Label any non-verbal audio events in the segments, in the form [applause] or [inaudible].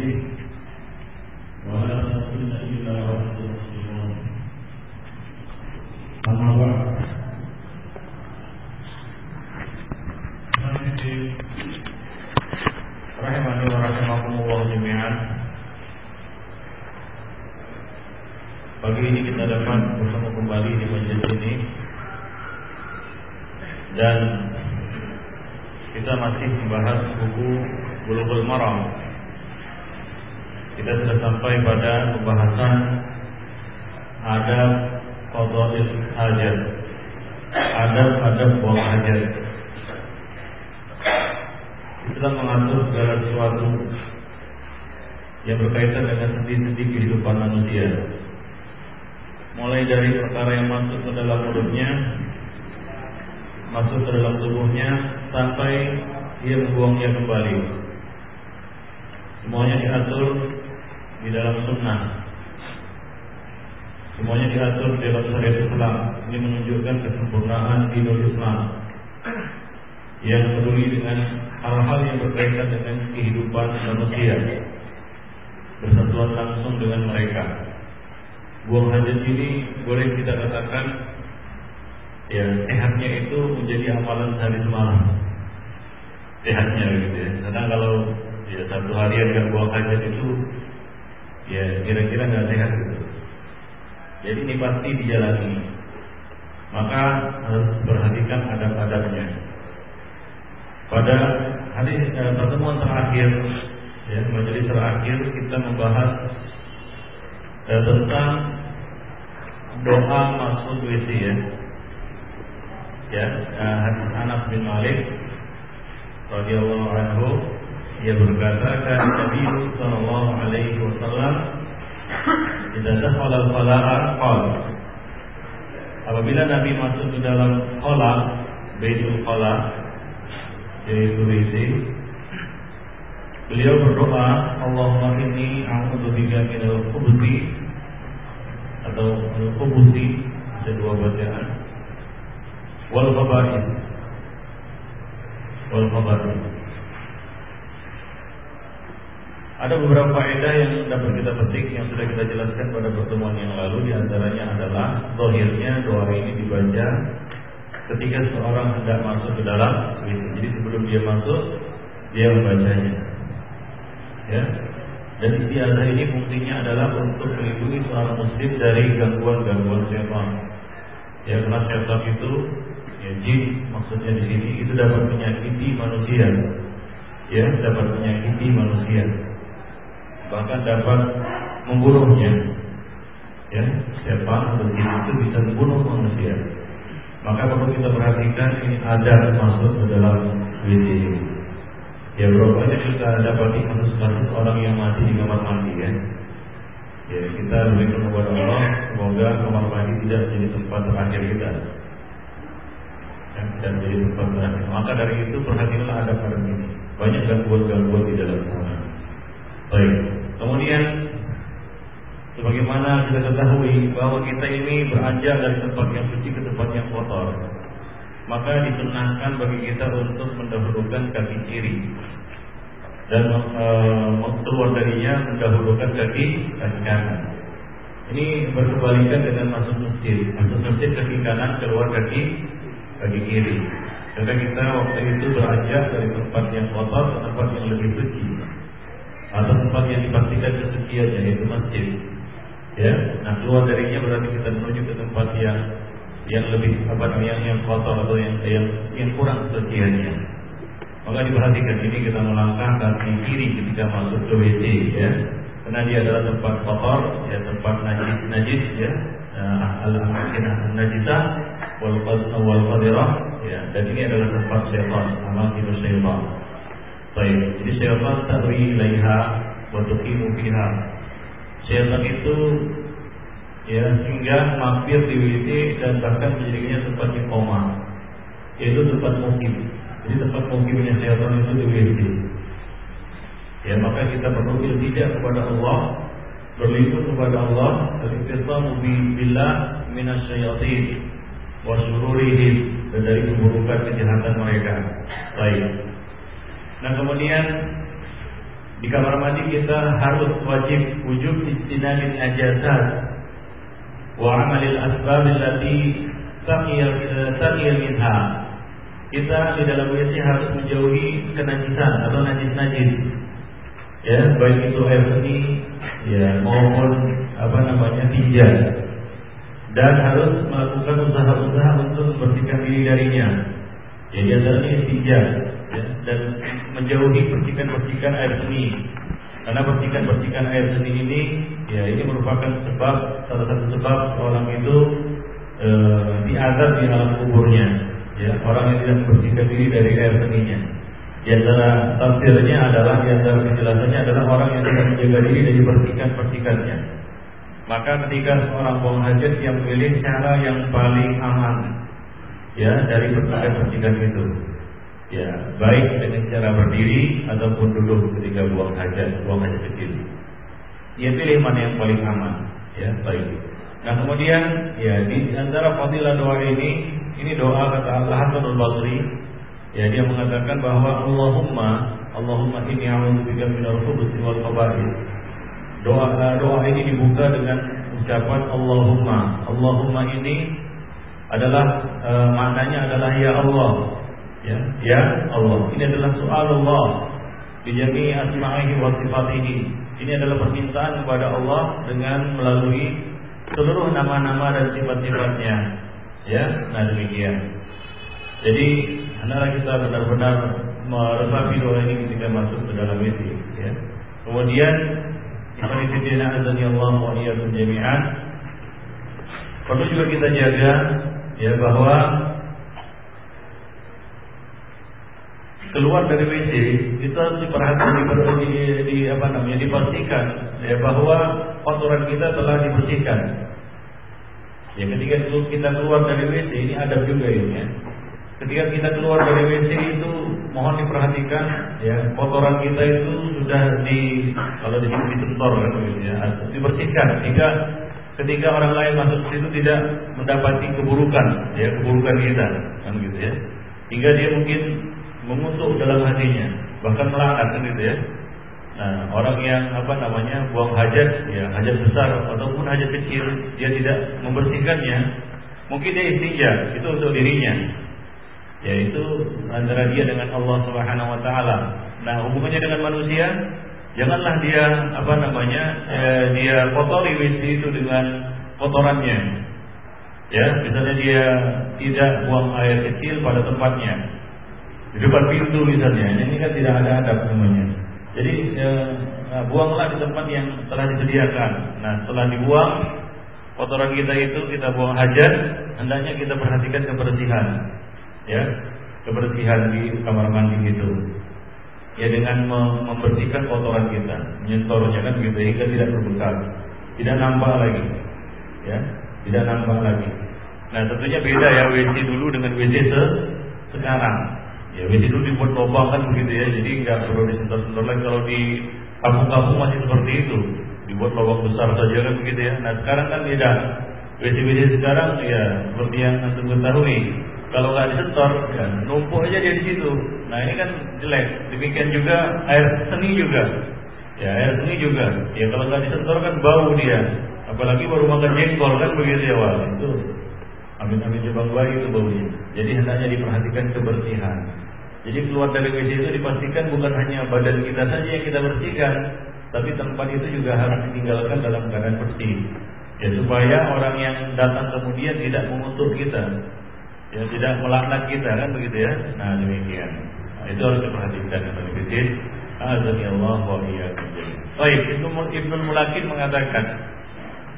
ورسوله ولا تموتن إلا وأنتم مسلمون أما بعد rahimani wa rahimakumullah jami'an Pagi ini kita dapat bersama kembali di majelis ini Dan kita masih membahas buku Bulughul Maram Kita sudah sampai pada pembahasan Adab Qadha'il Hajat Adab-adab buang hajat Islam mengatur segala sesuatu yang berkaitan dengan sendi-sendi kehidupan manusia. Mulai dari perkara yang masuk ke dalam mulutnya, masuk ke dalam tubuhnya, sampai ia membuangnya kembali. Semuanya diatur di dalam sunnah. Semuanya diatur di dalam syariat Islam. Ini menunjukkan kesempurnaan dinul Islam yang peduli dengan hal-hal yang berkaitan dengan kehidupan manusia bersatuan langsung dengan mereka. Buang hajat ini boleh kita katakan ya sehatnya itu menjadi amalan sehari semalam. Sehatnya gitu ya. Karena kalau ya satu harian nggak buang hajat itu ya kira-kira nggak sehat gitu. Jadi ini pasti dijalani. Maka harus perhatikan adab-adabnya. Pada hari eh, pertemuan terakhir, ya, majelis terakhir kita membahas eh, tentang doa masuk WC ya. Ya, eh, hadis Anas bin Malik radhiyallahu anhu ia berkata kan Nabi sallallahu alaihi wasallam tidak dakhala al-qala'a qala Apabila Nabi masuk ke dalam qala Baitul qala yaitu WC beliau berdoa Allahumma inni a'udzubika minal khubuthi atau khubuthi ada dua bacaan wal khaba'ith wal khaba'ith ada beberapa faedah yang dapat kita petik yang sudah kita jelaskan pada pertemuan yang lalu di antaranya adalah dohirnya doa ini dibaca ketika seorang hendak masuk ke dalam WC. Jadi sebelum dia masuk, dia membacanya. Ya. Dan istiadah ini fungsinya adalah untuk melindungi seorang muslim dari gangguan-gangguan setan. Ya, karena setan itu ya jin maksudnya di sini itu dapat menyakiti manusia. Ya, dapat menyakiti manusia. Bahkan dapat membunuhnya. Ya, setan jin itu bisa membunuh manusia. Maka perlu kita perhatikan ini ada masuk ke dalam WC Ya berapa banyak kita dapati kasus-kasus orang yang mati di kamar mandi ya. Ya kita lebih kepada Allah Semoga kamar mandi tidak jadi tempat terakhir kita. Dan jadi tempat terakhir. Maka dari itu perhatikanlah ada pada ini. Banyak gangguan-gangguan di dalam sana Baik Kemudian Sebagaimana kita ketahui bahwa kita ini beranjak dari tempat yang suci ke tempat yang kotor Maka disunahkan bagi kita untuk mendahulukan kaki kiri Dan e, keluar darinya mendahulukan kaki kaki kanan. Ini berkebalikan dengan masuk masjid. Masuk masjid kaki kanan, keluar kaki kaki kiri. Karena kita waktu itu beranjak dari tempat yang kotor ke tempat yang lebih suci Atau tempat yang dipastikan kesuciannya yaitu masjid. Ya nah keluar darinya berarti kita menuju ke tempat yang yang lebih apa yang yang kotor atau yang yang yang kurang kesuciannya maka diperhatikan ini kita melangkah kaki kiri ketika masuk ke WC ya. Karena dia adalah tempat kotor ya tempat najis najis ya. Nah, al amakinah najisah wal qadirah ya. Dan ini adalah tempat syaitan amakinus syaitan baik jadi syaitan tarwi ilaiha wa tuqimu fiha. Syaitan itu ya hingga mampir di WC dan bahkan menjadikannya tempat koma. Yaitu tempat mukim. Jadi tempat mukimnya syaitan itu di WC. Ya maka kita perlu tidak kepada Allah berlindung kepada Allah al-iqtisamu billah minasyayatin wa syururihim dan dari keburukan kejahatan mereka. Baik nah kemudian di kamar mandi kita harus wajib wujub istinabil najasat wa amalil asbab allati taqiyal minha. Kita di dalam WC harus menjauhi kenajisan atau najis-najis. Ya, baik itu air seni ya maupun apa namanya tinja. Dan harus melakukan usaha-usaha untuk membersihkan diri darinya. Jadi antaranya tinja ya, dan menjauhi percikan-percikan air seni. Karena percikan-percikan air seni ini ya ini merupakan sebab salah satu sebab orang itu e, diazab di alam kuburnya. Ya, orang yang tidak membersihkan diri dari air seninya. Di antara tafsirnya adalah di antara penjelasannya adalah orang yang tidak menjaga diri dari percikan-percikannya. Maka ketika seorang buang yang memilih cara yang paling aman ya dari percikan-percikan itu ya baik dengan cara berdiri ataupun duduk ketika buang hajat, buang hajat kecil. Dia pilih mana yang paling aman, ya baik. Nah kemudian ya di antara fadilah doa ini, ini doa kata Allah Hasanul Basri, ya dia mengatakan bahwa Allahumma Allahumma inni a'udzubika minal khubuthi wal khaba'ith. Doa doa ini dibuka dengan ucapan Allahumma. Allahumma ini adalah e, maknanya adalah ya Allah Ya, ya Allah. Ini adalah soal Allah bijami asma'ihi wa sifatihi. Ini adalah permintaan kepada Allah dengan melalui seluruh nama-nama dan sifat-sifatnya. Ya, nah demikian. Jadi hendaklah kita benar-benar meresapi doa ini ketika masuk ke dalam itu. Ya. Kemudian Ikhwanifidina azani Allah wa jami'an Perlu juga kita jaga ya bahwa keluar dari WC kita harus diperhatikan di, di, apa namanya dipastikan ya bahwa kotoran kita telah dibersihkan. Ya ketika itu kita keluar dari WC ini ada juga ini ya. Ketika kita keluar dari WC itu mohon diperhatikan ya kotoran kita itu sudah di kalau di sini disentor kan begitu ya dibersihkan sehingga ketika orang lain masuk ke situ tidak mendapati keburukan ya keburukan kita kan gitu ya hingga dia mungkin mengutuk dalam hatinya, bahkan melaknat kan gitu ya. Nah, orang yang apa namanya buang hajat, ya hajat besar ataupun hajat kecil, dia tidak membersihkannya, mungkin dia istinja, itu untuk dirinya. Yaitu antara dia dengan Allah Subhanahu wa taala. Nah, hubungannya dengan manusia, janganlah dia apa namanya eh, dia kotori WC itu dengan kotorannya. Ya, misalnya dia tidak buang air kecil pada tempatnya, di depan pintu misalnya, ini kan tidak ada adab namanya. Jadi ya, buanglah di tempat yang telah disediakan. Nah, setelah dibuang kotoran kita itu kita buang hajat, hendaknya kita perhatikan kebersihan, ya, kebersihan di kamar mandi itu. Ya dengan membersihkan kotoran kita, menyentornya kan gitu hingga tidak berbekas, tidak nampak lagi, ya, tidak nampak lagi. Nah tentunya beda ya WC dulu dengan WC se sekarang. Ya WC dulu dibuat lubang kan begitu ya, jadi nggak perlu disentor-sentor lagi. Kalau di kampung-kampung masih seperti itu, dibuat lubang besar saja kan begitu ya. Nah sekarang kan beda. WC-WC sekarang ya seperti yang antum ketahui, kalau nggak disetor, ya numpuk aja dia di situ. Nah ini kan jelek. Demikian juga air seni juga. Ya air seni juga. Ya kalau nggak disetor kan bau dia. Apalagi baru makan jengkol kan begitu ya wah itu Amin-amin jebang bayi itu baunya. Jadi hendaknya diperhatikan kebersihan. Jadi keluar dari WC itu dipastikan bukan hanya badan kita saja yang kita bersihkan, tapi tempat itu juga harus ditinggalkan dalam keadaan bersih. Ya supaya orang yang datang kemudian tidak mengutuk kita, ya tidak melaknat kita kan begitu ya. Nah demikian. Nah, itu harus diperhatikan Ibnu Fitin. Azani Allah wa iyyakum Baik, Ibnu Mulakin mengatakan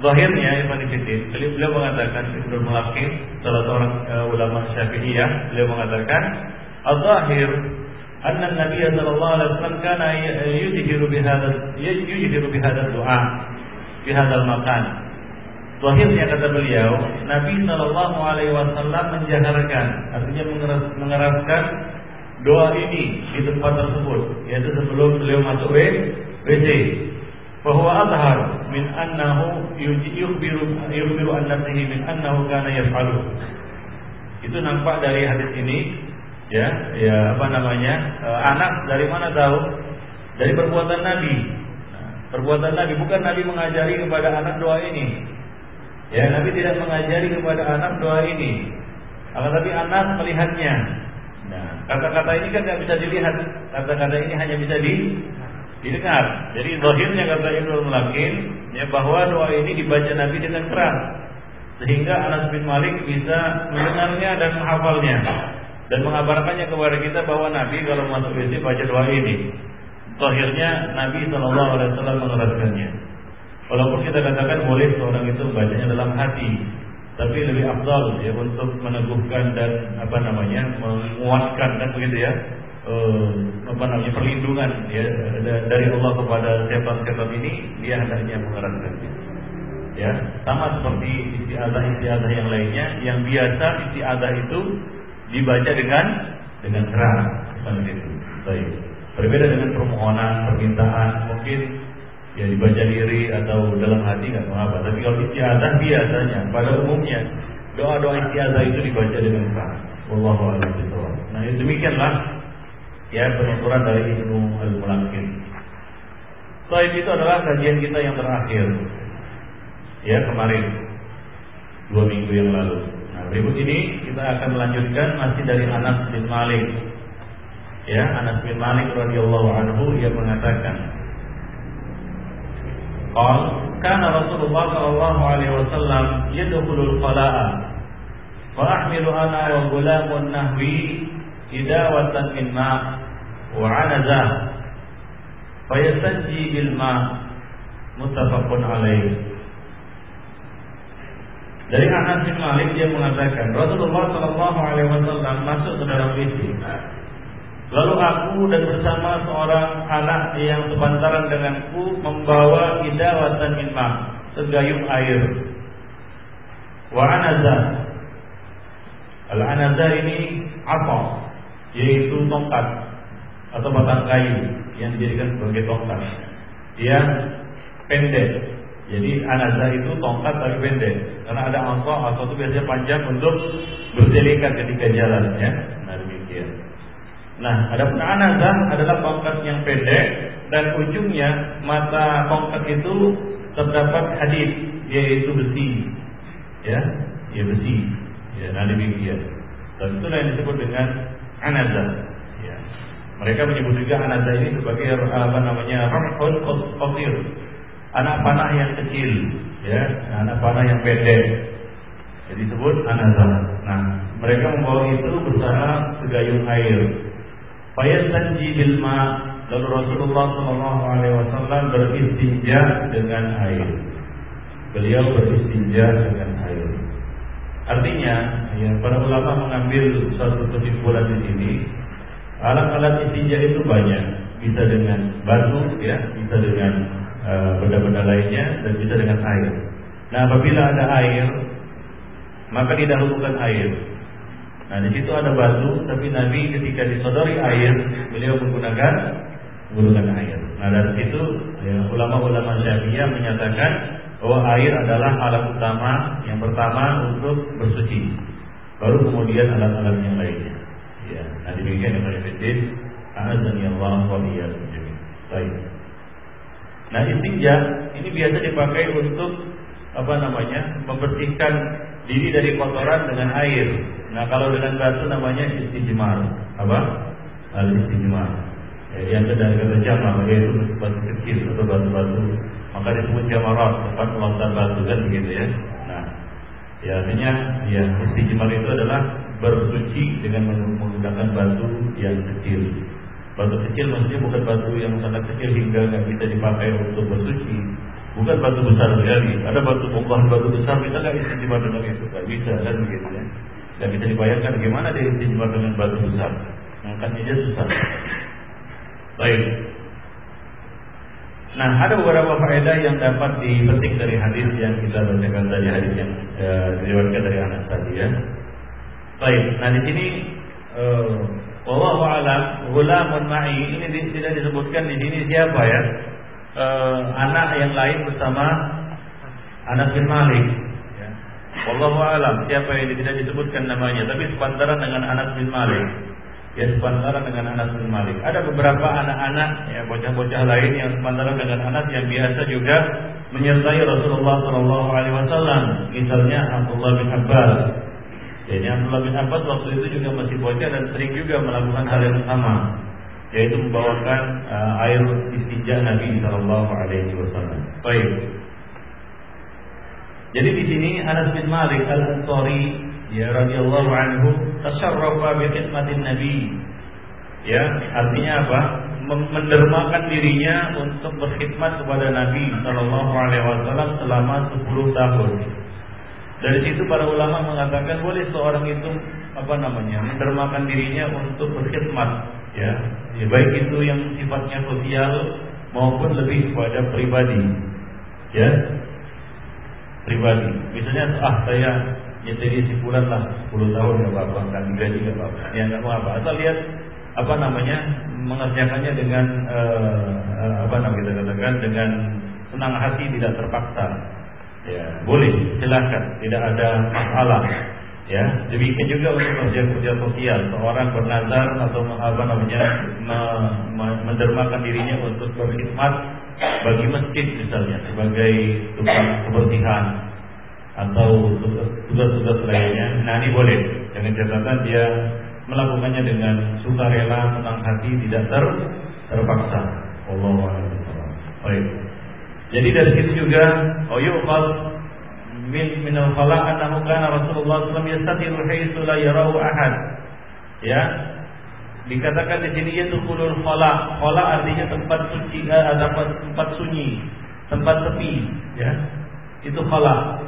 Zahirnya Ibn Fitin, beliau mengatakan Ibnu Mulakin, salah seorang uh, ulama Syafi'iyah, beliau mengatakan Al-Zahir anna Nabi sallallahu alaihi wasallam kana yujhiru bihadza yujhiru bihadza du'a bihadzal makan. Zahirnya kata beliau, Nabi sallallahu alaihi wasallam menjaharkan, artinya mengeraskan doa ini di tempat tersebut, yaitu sebelum beliau masuk WC. Bahwa azhar min annahu yukhbiru yukhbiru an nafsihi min annahu kana yaf'alu. Itu nampak dari hadis ini ya ya apa namanya e, anak dari mana tahu dari perbuatan Nabi. Nah, perbuatan Nabi bukan Nabi mengajari kepada anak doa ini. Ya, Nabi tidak mengajari kepada anak doa ini. Akan tapi anak melihatnya. Nah, kata-kata ini kan tidak bisa dilihat. Kata-kata ini hanya bisa di didengar. Jadi zahirnya kata Ibnu Mulakin ya bahwa doa ini dibaca Nabi dengan keras sehingga Anas bin Malik bisa mendengarnya dan menghafalnya dan mengabarkannya kepada kita bahwa Nabi kalau masuk WC baca doa ini. Zahirnya Nabi Shallallahu Alaihi Wasallam meneraskannya. Walaupun kita katakan boleh seorang itu membacanya dalam hati, tapi lebih afdal ya untuk meneguhkan dan apa namanya menguatkan kan begitu ya uh, apa namanya perlindungan ya. Dari Allah kepada setan-setan ini dia hendaknya mengeraskan ya sama seperti istiadah istiadah yang lainnya yang biasa istiadah itu dibaca dengan dengan keras seperti itu baik. Berbeda dengan permohonan permintaan mungkin ya dibaca diri atau dalam hati nggak apa. Tapi kalau istiadah biasanya pada umumnya doa-doa istiadah itu dibaca dengan keras. Wallahu Nah, demikianlah ya penuturan dari Ibnu Al-Mulakin. Taib itu adalah kajian kita yang terakhir ya kemarin dua minggu yang lalu. Nah berikut ini kita akan melanjutkan masih dari Anas bin Malik. Ya Anas bin Malik radhiyallahu anhu ia mengatakan, Qal kana Rasulullah sallallahu alaihi wasallam yadkhulul qala'a wa ahmilu ana wa gulamun nahwi idawatan min ma' fayastanji bil ma' muttafaqun alaih dari Anas bin Malik dia mengatakan Rasulullah Shallallahu Alaihi Wasallam masuk ke dalam WC. Lalu aku dan bersama seorang anak yang sepantaran denganku membawa idawatan min ma, segayung air. Wa anaza. Al anaza ini apa? Yaitu tongkat atau batang kayu yang dijadikan sebagai tongkat. Dia pendek. Jadi anaza itu tongkat tapi pendek. Karena ada angkot, angkot itu biasanya panjang untuk berselikat ketika jalan ya. Nah demikian. Nah, ada pun anaza adalah tongkat yang pendek dan ujungnya mata tongkat itu terdapat hadis yaitu besi. Ya, ya besi. Ya, nah demikian. Dan itulah yang disebut dengan anaza. Mereka menyebut juga anaza ini sebagai apa namanya ramhun qasir. Anak panah yang kecil, ya, anak panah yang pendek. Jadi disebut anaza. Nah, mereka membawa itu bersama segayung air. Fayastanji bil ma Lalu Rasulullah Shallallahu Alaihi Wasallam beristinja dengan air. Beliau beristinja dengan air. Artinya, ya, para ulama mengambil satu kesimpulan di sini Alat-alat istinja itu banyak, bisa dengan batu, ya, bisa dengan eh, benda-benda lainnya, dan bisa dengan air. Nah, apabila ada air, maka didahulukan air. Nah, di situ ada batu, tapi Nabi ketika disodori air, beliau menggunakan menggunakan air. Nah, dari situ ya, ulama-ulama Syafi'iyah menyatakan bahwa air adalah alat utama yang pertama untuk bersuci. Baru kemudian alat-alat yang lainnya. Demikian yang Fiddin Azani Allah wa Baik. Nah istinja ini biasa dipakai untuk apa namanya membersihkan diri dari kotoran dengan air. Nah kalau dengan batu namanya istijmar. Apa? Al istijmar. Ya, yang dari kata jamar yaitu batu kecil atau batu-batu maka disebut jamarat tempat melontar batu kan begitu ya. Nah, ya artinya ya istijmar itu adalah bersuci dengan menggunakan batu yang kecil. Batu kecil maksudnya bukan batu yang sangat kecil hingga nggak bisa dipakai untuk bersuci. Bukan batu besar sekali. Ada batu bongkahan batu besar kita nggak istimewa dengan itu, nggak bisa kan begitu ya. Nggak bisa dibayangkan bagaimana dia istimewa dengan batu besar. Angkatnya aja susah. Baik. Nah, ada beberapa faedah yang dapat dipetik dari hadis yang kita bacakan tadi, hadis yang eh, diriwayatkan dari anak tadi ya. Baik, nah di sini uh, wallahu alam gulamun ma'i ini tidak disebutkan di sini siapa ya? Uh, anak yang lain bersama anak bin Malik. Ya. Wallahu alam siapa yang tidak disebutkan namanya, tapi sepantaran dengan anak bin Malik. ya sepantaran dengan Anas bin Malik. Ada beberapa anak-anak ya bocah-bocah lain yang sepantaran dengan Anas yang biasa juga menyertai Rasulullah Shallallahu Alaihi Wasallam. Misalnya Abdullah bin Abbas. Jadi Abdullah bin Abbas waktu itu juga masih bocah dan sering juga melakukan hal yang sama, yaitu membawakan uh, air istinja Nabi Shallallahu Alaihi Wasallam. Baik. Jadi di sini Anas bin Malik al Ansari ya radhiyallahu anhu tasarrafa bi khidmatin Nabi. Ya, artinya apa? Mendermakan dirinya untuk berkhidmat kepada Nabi Shallallahu Alaihi Wasallam selama 10 tahun. Dari situ para ulama mengatakan boleh seorang itu apa namanya mendermakan dirinya untuk berkhidmat, ya, ya baik itu yang sifatnya sosial maupun lebih kepada pribadi, ya, pribadi. Misalnya ah saya nyetiri si bulan lah 10 tahun nggak apa-apa, nggak digaji nggak apa-apa. Ya nggak mau apa. Asal lihat apa namanya mengerjakannya dengan uh, apa namanya kita katakan dengan senang hati tidak terpaksa. Ya boleh silahkan tidak ada masalah. Ya, demikian juga untuk kerja-kerja sosial, seorang bernazar atau apa namanya mendermakan dirinya untuk berkhidmat bagi masjid misalnya sebagai tukang kebersihan atau tugas-tugas lainnya. Nah ini boleh dengan catatan dia melakukannya dengan sukarela, senang hati, tidak ter terpaksa. Allah Baik. Jadi dari situ juga oh yuqal min min al-khala annahu kana Rasulullah sallallahu alaihi wasallam haitsu la yarahu ahad. Ya, Dikatakan di sini yaitu kulul khala. Khala artinya tempat suci, eh, tempat tempat sunyi, tempat sepi, ya. Itu khala.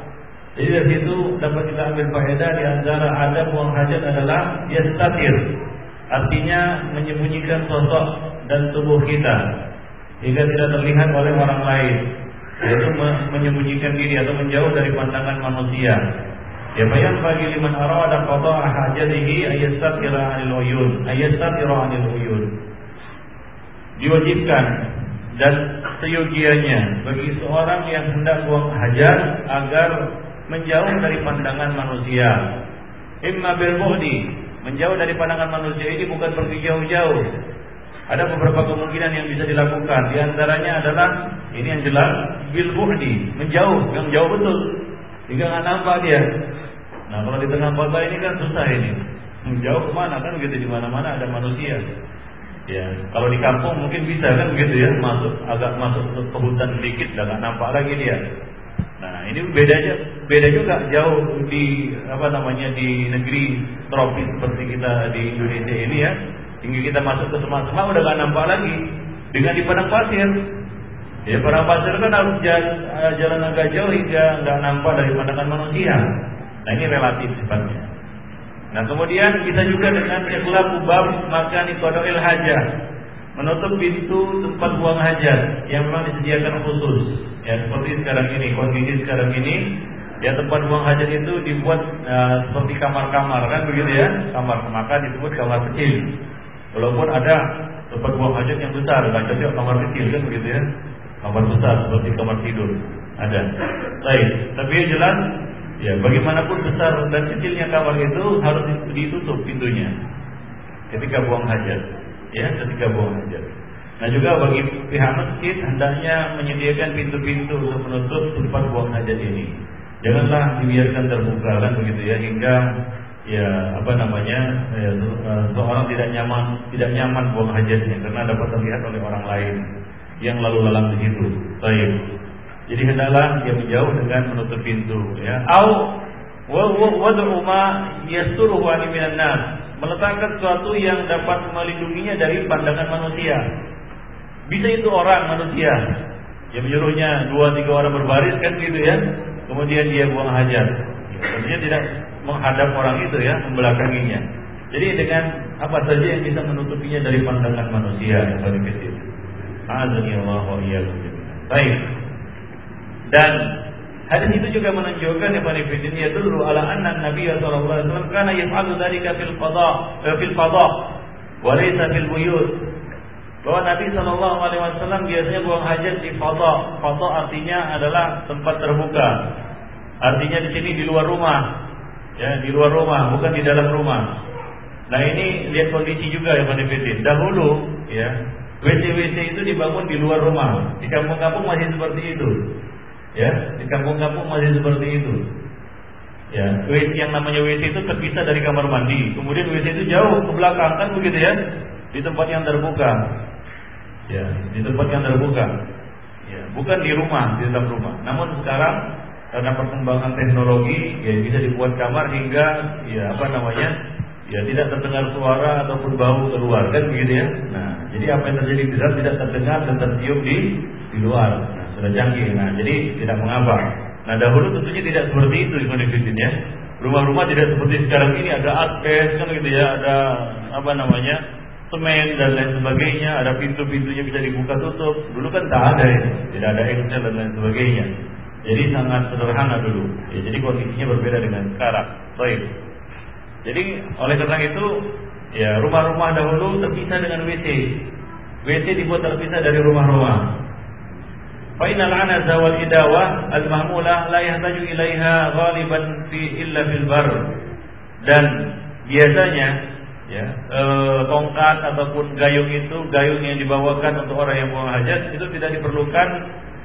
Jadi dari situ dapat kita ambil faedah di antara ada buang hajat adalah yastatir. Artinya menyembunyikan sosok dan tubuh kita hingga tidak terlihat oleh orang lain. Yaitu menyembunyikan diri atau menjauh dari pandangan manusia. Ya bayan bagi liman arada qada'a hajatihi ayastatira 'anil uyun, ayastatira 'anil uyun. Diwajibkan dan seyogianya bagi seorang yang hendak buang hajat agar menjauh dari pandangan manusia. Imma bil menjauh dari pandangan manusia ini bukan pergi jauh-jauh. Ada beberapa kemungkinan yang bisa dilakukan. Di antaranya adalah ini yang jelas bil muhdi, menjauh, yang jauh betul. Jika nggak nampak dia. Nah kalau di tengah kota ini kan susah ini. Jauh ke mana kan begitu di mana-mana ada manusia. Ya, kalau di kampung mungkin bisa kan begitu ya, masuk agak masuk ke hutan sedikit, dan nggak nampak lagi dia. Nah ini bedanya beda juga jauh di apa namanya di negeri tropis seperti kita di Indonesia ini ya. Hingga kita masuk ke semak-semak udah nggak nampak lagi. Dengan di padang pasir, ya padang pasir kan harus jalan, jalan agak jauh hingga nggak nampak dari pandangan manusia. Nah ini relatif sifatnya. Nah kemudian kita juga dengan ikhlas makan qadail hajah. Menutup pintu tempat buang hajat yang memang disediakan khusus. Ya seperti sekarang ini, kondisi sekarang ini ya tempat buang hajat itu dibuat uh, seperti kamar-kamar kan begitu ya kamar maka disebut kamar kecil walaupun ada tempat buang hajat yang besar nggak kamar kecil kan begitu ya kamar besar seperti kamar tidur ada baik tapi yang jelas Ya, bagaimanapun besar dan kecilnya kamar itu harus ditutup pintunya ketika buang hajat. Ya, ketika buang hajat. Nah juga bagi pihak masjid hendaknya menyediakan pintu-pintu untuk menutup tempat buang hajat ini. Janganlah dibiarkan terbuka kan begitu ya hingga ya apa namanya ya, seorang tidak nyaman tidak nyaman buang hajatnya karena dapat terlihat oleh orang lain yang lalu lalang di situ. Baik. Jadi hendaklah dia menjauh dengan menutup pintu ya. Au wad'u ma yasturuhu an minan. Meletakkan sesuatu yang dapat melindunginya dari pandangan manusia. Bisa itu orang manusia yang menyuruhnya dua tiga orang berbaris kan gitu ya. Kemudian dia buang hajat. Ya, tentunya tidak menghadap orang itu ya, membelakanginya. Jadi dengan apa saja yang bisa menutupinya dari pandangan manusia yang paling kecil. Azani Allah wa Baik. Dan hadis itu juga menunjukkan ya Ibn ya dulu ala anna Nabi sallallahu alaihi wasallam kana yaf'alu dzalika fil qada eh, fil qada wa laysa fil buyut. Bahwa Nabi sallallahu alaihi wasallam biasanya buang hajat di qada. Qada artinya adalah tempat terbuka. Artinya di sini di luar rumah. Ya, di luar rumah, bukan di dalam rumah. Nah ini lihat kondisi juga ya Panifidin. Dahulu ya WC-WC itu dibangun di luar rumah. Di kampung-kampung masih seperti itu. Ya, di kampung-kampung masih seperti itu. Ya, WC yang namanya WC itu terpisah dari kamar mandi. Kemudian WC itu jauh ke belakang kan begitu ya? Di tempat yang terbuka. Ya, di tempat yang terbuka. Ya, bukan di rumah, di dalam rumah. Namun sekarang karena perkembangan teknologi ya bisa dibuat kamar hingga ya apa namanya ya tidak terdengar suara ataupun bau keluar kan begitu ya. Nah, jadi apa yang terjadi di tidak terdengar dan tercium di di luar. Nah, sudah canggih. Nah, jadi tidak mengapa. Nah, dahulu tentunya tidak seperti itu Ibnu ya. Rumah-rumah tidak seperti sekarang ini ada asbes kan gitu ya, ada apa namanya? semen dan lain sebagainya, ada pintu-pintunya bisa dibuka tutup. Dulu kan tak ada ya, tidak ada engsel dan lain sebagainya. Jadi sangat sederhana dulu. Ya, jadi kondisinya berbeda dengan sekarang. Baik. Jadi oleh karena itu ya rumah-rumah dahulu terpisah dengan WC. WC dibuat terpisah dari rumah-rumah. Anaza wal idawah al-mahmulah la yahtaju ilaiha ghaliban fi illa fil bar. Dan biasanya ya e, tongkat ataupun gayung itu gayung yang dibawakan untuk orang yang buang hajat itu tidak diperlukan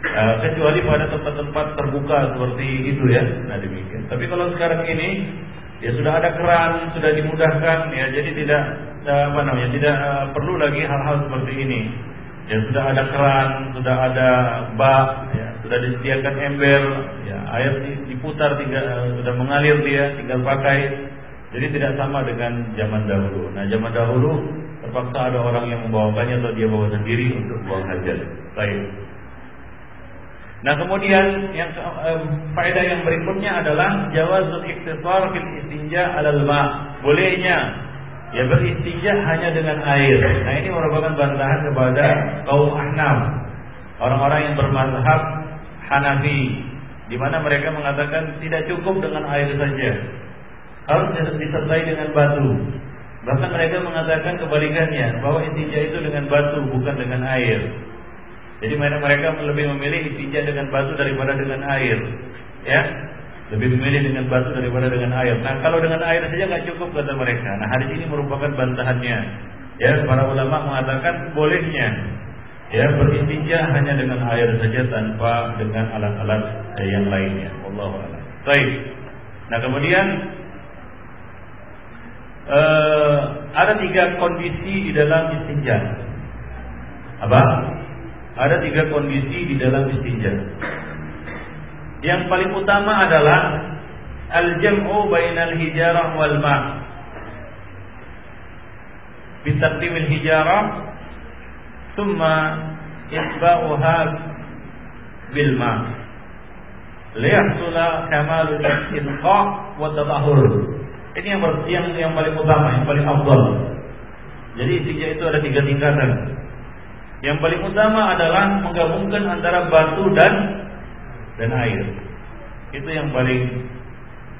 e, kecuali pada tempat-tempat terbuka seperti itu ya. Nah demikian. Tapi kalau sekarang ini ya sudah ada keran, sudah dimudahkan ya, jadi tidak eh, apa namanya, tidak uh, perlu lagi hal-hal seperti ini. Ya sudah ada keran, sudah ada bak, ya, sudah disediakan ember, ya air diputar tinggal sudah mengalir dia, tinggal pakai. Jadi tidak sama dengan zaman dahulu. Nah zaman dahulu terpaksa ada orang yang membawakannya atau dia bawa sendiri untuk buang hajat. Baik. Nah kemudian yang eh, faedah yang berikutnya adalah jawazul iktisar fil istinja alal ma. Bolehnya ya beristinja hanya dengan air. Nah ini merupakan bantahan kepada kaum Ahnaf. Orang-orang yang bermazhab Hanafi di mana mereka mengatakan tidak cukup dengan air saja. Harus disertai dengan batu. Bahkan mereka mengatakan kebalikannya bahwa istinja itu dengan batu bukan dengan air. Jadi mereka lebih memilih istinja dengan batu daripada dengan air. Ya, lebih memilih dengan batu daripada dengan air. Nah, kalau dengan air saja nggak cukup kata mereka. Nah, hadis ini merupakan bantahannya. Ya, para ulama mengatakan bolehnya ya beristinja hanya dengan air saja tanpa dengan alat-alat yang lainnya. Allahu a'lam. Baik. Nah, kemudian uh, ada tiga kondisi di dalam istinja. Apa? Ada tiga kondisi di dalam istinja. Yang paling utama adalah al-jam'u bainal hijarah wal ma'. Bitaqdimil hijarah thumma isba'uha bil ma'. Liyahsula kamalul istinqa' wa tadahur. Ini yang, yang yang paling utama, yang paling afdal. Jadi istinja itu ada tiga tingkatan. Yang paling utama adalah menggabungkan antara batu dan dan air. Itu yang paling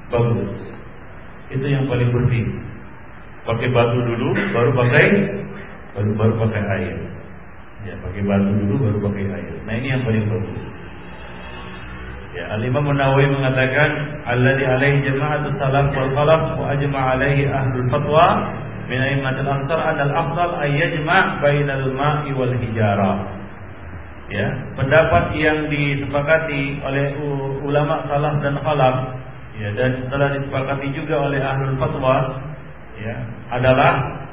bagus. Itu yang paling bersih. Pakai batu dulu, baru pakai baru baru pakai air. Ya, pakai batu dulu, baru pakai air. Nah ini yang paling bagus. Ya, Al-Imam Nawawi mengatakan alladzi alaihi jama'atus salaf wal khalaf wa ajma' alaihi ahlul fatwa min a'immatil amsar anal afdal ay yajma' bainal ma'i wal hijarah. Ya, pendapat yang disepakati oleh ulama salaf dan khalaf ya dan telah disepakati juga oleh ahlul fatwa ya adalah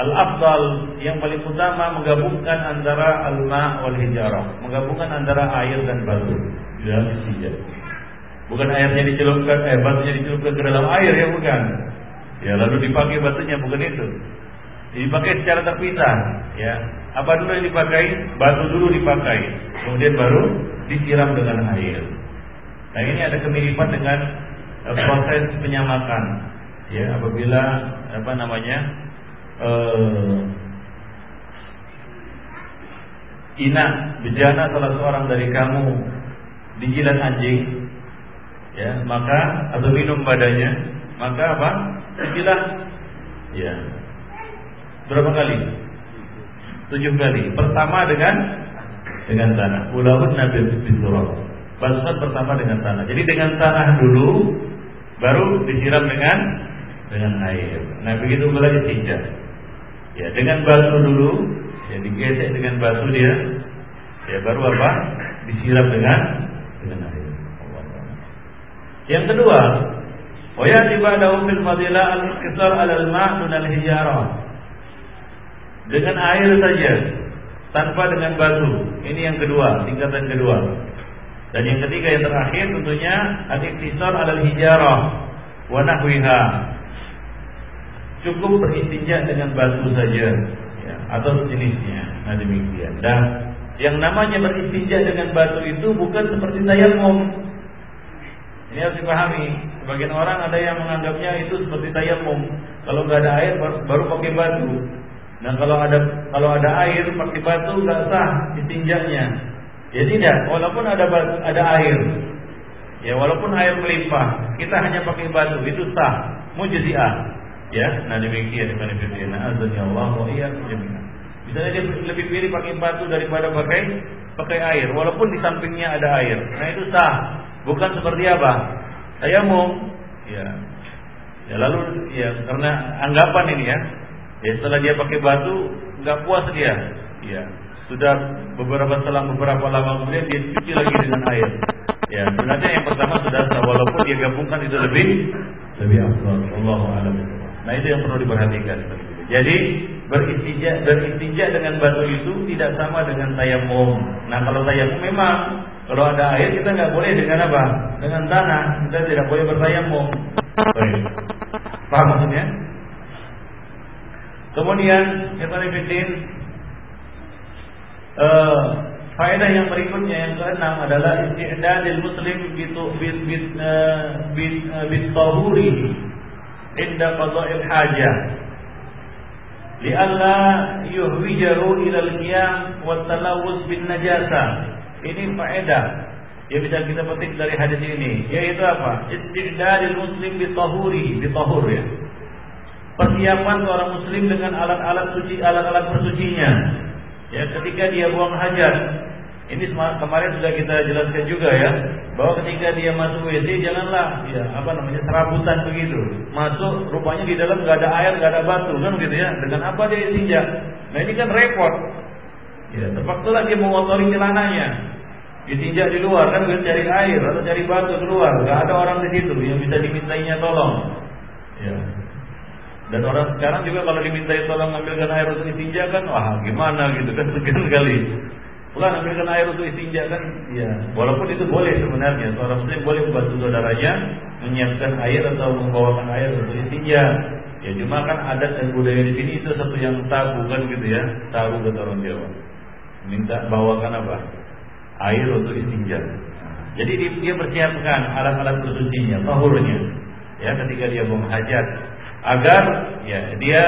al-afdal yang paling utama menggabungkan antara al-ma' wal hijarah, menggabungkan antara air dan batu di dalam istijab. Bukan airnya dicelupkan, eh batunya dicelupkan ke dalam air ya bukan. Ya lalu dipakai batunya bukan itu. Dipakai secara terpisah, ya. Apa dulu yang dipakai? Batu dulu dipakai, kemudian baru disiram dengan air. Nah ini ada kemiripan dengan uh, proses penyamakan, ya. Apabila apa namanya uh, ina bejana salah seorang dari kamu dijilat anjing, ya maka atau minum badannya, maka apa? Istilah ya. Berapa kali? Tujuh kali. Pertama dengan dengan tanah. Ulahun nabi bisurah. Basuhan pertama dengan tanah. Jadi dengan tanah dulu, baru disiram dengan dengan air. Nah begitu pula istinja. Ya dengan batu dulu, ya digesek dengan batu dia, ya baru apa? Disiram dengan dengan air. Yang kedua, wa yati ba'dahu fil fadilah al-iqtisar 'ala al-ma' al-hijarah. Dengan air saja, tanpa dengan batu. Ini yang kedua, tingkatan kedua. Dan yang ketiga yang terakhir tentunya al-iqtisar 'ala al-hijarah wa nahwiha. Cukup beristinja dengan batu saja ya, atau sejenisnya. Nah demikian. Dan yang namanya beristinja dengan batu itu bukan seperti tayamum. Ini harus dipahami. Sebagian orang ada yang menganggapnya itu seperti tayamum. Kalau nggak ada air baru pakai batu. Nah kalau ada kalau ada air pakai batu nggak sah istinjanya. Ya tidak. Walaupun ada ada air, ya walaupun air melimpah, kita hanya pakai batu itu sah, mujizah. Ya, nah demikian Ibn Fiddin. Azza Allah wa iyyakum jami'an. Misalnya dia lebih pilih pakai batu daripada pakai pakai air, walaupun di sampingnya ada air. Nah itu sah. Bukan seperti apa? Tayamum. Ya. Ya lalu ya karena anggapan ini ya. Ya setelah dia pakai batu nggak puas dia. Ya. Sudah beberapa selang beberapa lama kemudian dia cuci lagi dengan air. Ya, sebenarnya yang pertama sudah walaupun dia gabungkan itu lebih lebih afdal. Allahu a'lam. Nah, itu yang perlu diperhatikan. Jadi beristinja beristinja dengan batu itu tidak sama dengan tayamum. Nah, kalau tayamum memang kalau ada air kita nggak boleh dengan apa? Dengan tanah. Kita tidak boleh bertayamum. Baik. Paham maksudnya? Kemudian Ibn Fiddin uh, faedah yang berikutnya yang keenam adalah isti'dadil muslim bitu bit bit bit bit tahuri inda qada'il hajah li'alla yuhwijahu ila al-qiyam wa talawus bin najasa ini faedah yang bisa kita petik dari hadis ini yaitu apa? Isti'dadil muslim bi tahuri bi tahur ya. Persiapan seorang muslim dengan alat-alat suci alat-alat bersucinya. Ya ketika dia buang hajat ini kemarin sudah kita jelaskan juga ya. Bahwa ketika dia masuk WC janganlah ya apa namanya serabutan begitu. Masuk rupanya di dalam nggak ada air nggak ada batu kan gitu ya. Dengan apa dia istinja nah ini kan repot ya terpaksa dia mengotori celananya ditinjak di luar kan bisa cari air atau cari batu keluar nggak ada orang di situ yang bisa dimintainya tolong ya dan orang sekarang juga kalau dimintai tolong ambilkan air untuk istinja kan, wah gimana gitu kan [laughs] sekian kali. Pulang ambilkan air untuk istinja kan, ya walaupun itu boleh sebenarnya. Seorang muslim boleh membantu saudaranya menyiapkan air atau membawakan air untuk istinja. Ya cuma kan adat dan budaya di sini itu satu yang tabu kan gitu ya, tabu kata orang Jawa. Minta bawakan apa? Air untuk istinja. Jadi dia persiapkan alat-alat bersucinya, tahurnya. Ya ketika dia buang hajat, agar ya dia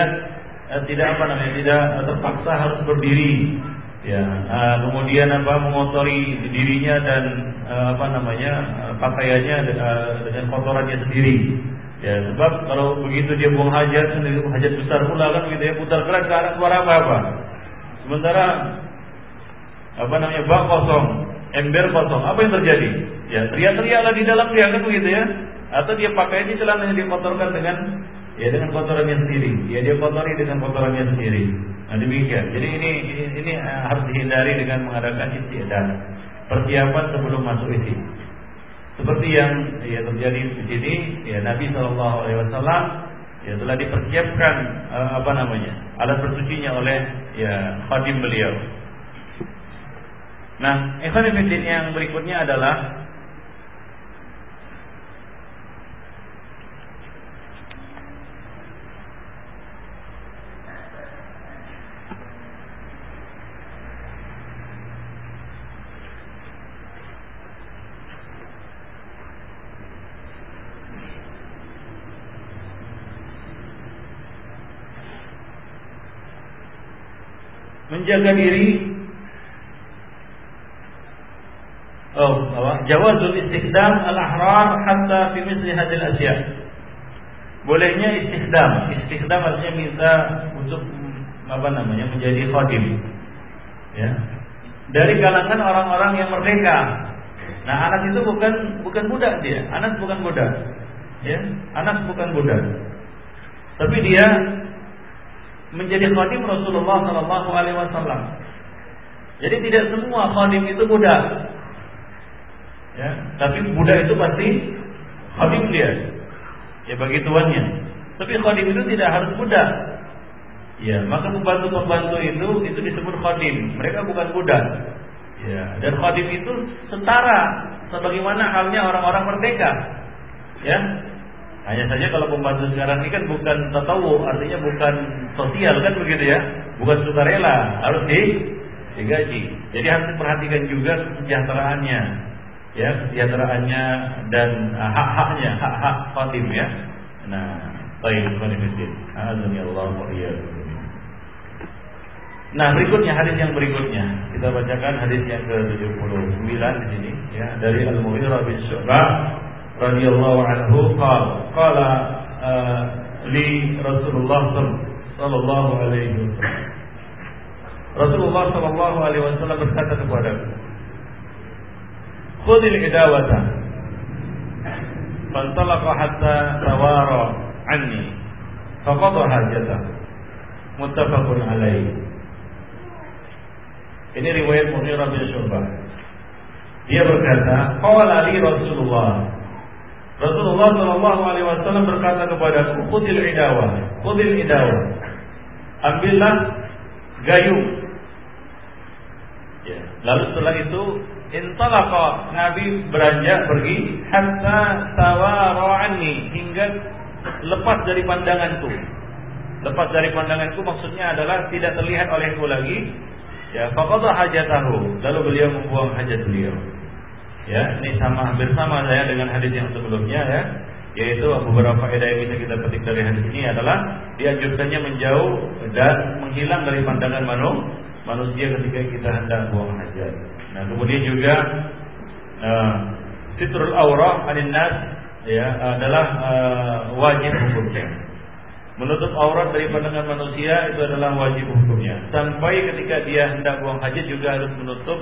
eh, tidak apa namanya tidak terpaksa harus berdiri ya uh, kemudian apa mengotori dirinya dan uh, apa namanya pakaiannya uh, dengan kotorannya sendiri ya sebab kalau begitu dia buang hajat hajat besar pula kan gitu ya putar keras ke arah keluar apa apa sementara apa namanya bak kosong ember kosong apa yang terjadi ya teriak-teriaklah di dalam dia kan begitu ya atau dia pakai ini celananya dikotorkan dengan ya dengan kotorannya sendiri. Ya dia kotori dengan kotorannya sendiri. Nah demikian. Jadi ini ini, ini eh, harus dihindari dengan mengadakan istiadat persiapan sebelum masuk isi. Seperti yang ya terjadi di sini, ya Nabi Shallallahu Alaihi Wasallam ya telah dipersiapkan uh, apa namanya alat bersucinya oleh ya khadim beliau. Nah, ekonomi yang berikutnya adalah menjaga diri Oh, jawazul istikdam al-ahrar hatta fi misli hadil asya. Bolehnya istikdam. Istikdam artinya minta untuk apa namanya menjadi khadim. Ya. Dari kalangan orang-orang yang merdeka. Nah, anak itu bukan bukan budak dia. Anak bukan budak. Ya, anak bukan budak. Tapi dia menjadi khadim Rasulullah Sallallahu Alaihi Wasallam. Jadi tidak semua khadim itu budak. Ya, tapi budak itu pasti khadim dia. Ya bagi tuannya. Tapi khadim itu tidak harus budak. Ya, maka pembantu-pembantu itu itu disebut khadim. Mereka bukan budak. Ya, dan khadim itu setara sebagaimana halnya orang-orang merdeka. Ya, hanya saja kalau pembantu sekarang ini kan bukan tatawu, artinya bukan sosial kan begitu ya, bukan sukarela, harus di digaji. Jadi harus diperhatikan juga kesejahteraannya, ya kesejahteraannya dan uh, hak-haknya, hak-hak khadim ya. Nah, baik, Azza Allah wa Nah berikutnya hadis yang berikutnya. Kita bacakan hadis yang ke-79 di sini ya dari Al-Mughirah bin Syu'bah radhiyallahu anhu. Qala qala uh, li Rasulullah sallallahu alaihi wasallam. Rasulullah sallallahu alaihi wasallam berkata kepadaku Khudil idawata Fantalaqa hatta tawara anni. Faqadha hajatah Muttafaqun alaihi Ini riwayat Mughirah bin Syu'bah. Dia berkata Qala li Rasulullah. Rasulullah Shallallahu Alaihi Wasallam berkata kepada Khudil idawa, Khudil idawa, ambillah gayung. Ya. Lalu setelah itu intalaqa Nabi beranjak pergi hatta tawara'ani hingga lepas dari pandanganku. Lepas dari pandanganku maksudnya adalah tidak terlihat olehku lagi. Ya, faqadha hajatahu. Lalu beliau membuang hajat beliau. Ya, ini sama hampir sama saya dengan hadis yang sebelumnya ya. Yaitu beberapa faedah yang bisa kita petik dari hadis ini adalah dianjurkannya menjauh dan menghilang dari pandangan manu, manusia ketika kita hendak buang hajat. Nah, kemudian juga uh, aurah ya adalah uh, wajib hukumnya. Menutup aurat dari pandangan manusia itu adalah wajib hukumnya. Sampai ketika dia hendak buang hajat juga harus menutup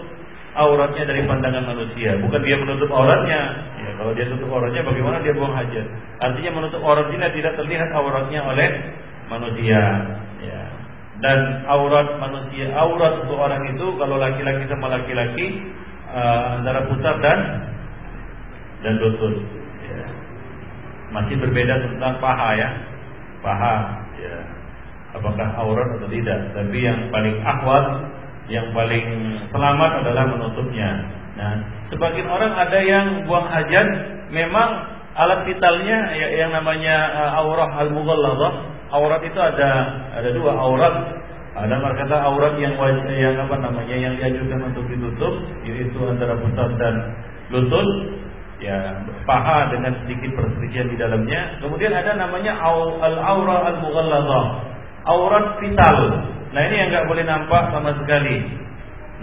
auratnya dari pandangan manusia, bukan dia menutup auratnya. Ya, kalau dia tutup auratnya, bagaimana dia buang hajat? Artinya menutup auratnya tidak terlihat auratnya oleh manusia. Ya. Dan aurat manusia, aurat untuk orang itu kalau laki-laki sama laki-laki uh, antara pusat dan dan lutut. Ya. Masih berbeda tentang paha ya, paha. Ya. Apakah aurat atau tidak? Tapi yang paling akhwat yang paling selamat adalah menutupnya. Nah, sebagian orang ada yang buang hajat memang alat vitalnya ya, yang namanya uh, aurah al-mughalladhah. Aurat itu ada ada dua aurat. Ada kata aurat yang wajib, yang apa namanya yang dianjurkan untuk ditutup yaitu antara pusat dan lutut ya paha dengan sedikit perselisihan di dalamnya. Kemudian ada namanya al-aurah al-mughalladhah. Aurat vital Nah ini yang nggak boleh nampak sama sekali.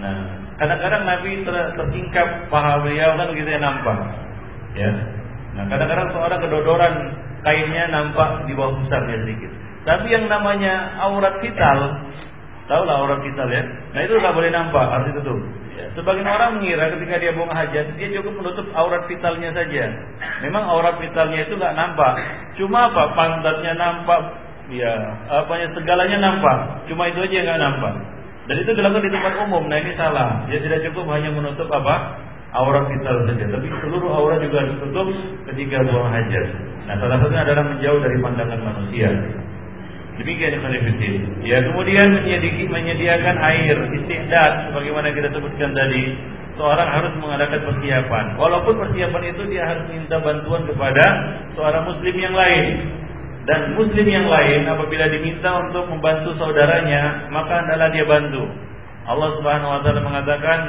Nah kadang-kadang Nabi ter tersingkap paha beliau kan kita yang nampak. Ya. Nah kadang-kadang seorang kedodoran kainnya nampak di bawah pusarnya sedikit. Tapi yang namanya aurat vital, tahu lah aurat vital ya. Nah itu nggak boleh nampak, harus ditutup. Ya, sebagian orang mengira ketika dia buang hajat dia cukup menutup aurat vitalnya saja. Memang aurat vitalnya itu nggak nampak. Cuma apa? Pantatnya nampak, ya apanya segalanya nampak, cuma itu aja yang nggak nampak. Dan itu dilakukan di tempat umum. Nah ini salah. Dia tidak cukup hanya menutup apa aurat kita saja, tapi seluruh aurat juga ditutup ketika buang hajat. Nah salah satunya adalah menjauh dari pandangan manusia. Demikian yang fitin. Ya kemudian menyediakan air istiqdat sebagaimana kita sebutkan tadi. Seorang harus mengadakan persiapan. Walaupun persiapan itu dia harus minta bantuan kepada seorang muslim yang lain dan muslim yang lain apabila diminta untuk membantu saudaranya maka hendaklah dia bantu. Allah Subhanahu wa taala mengatakan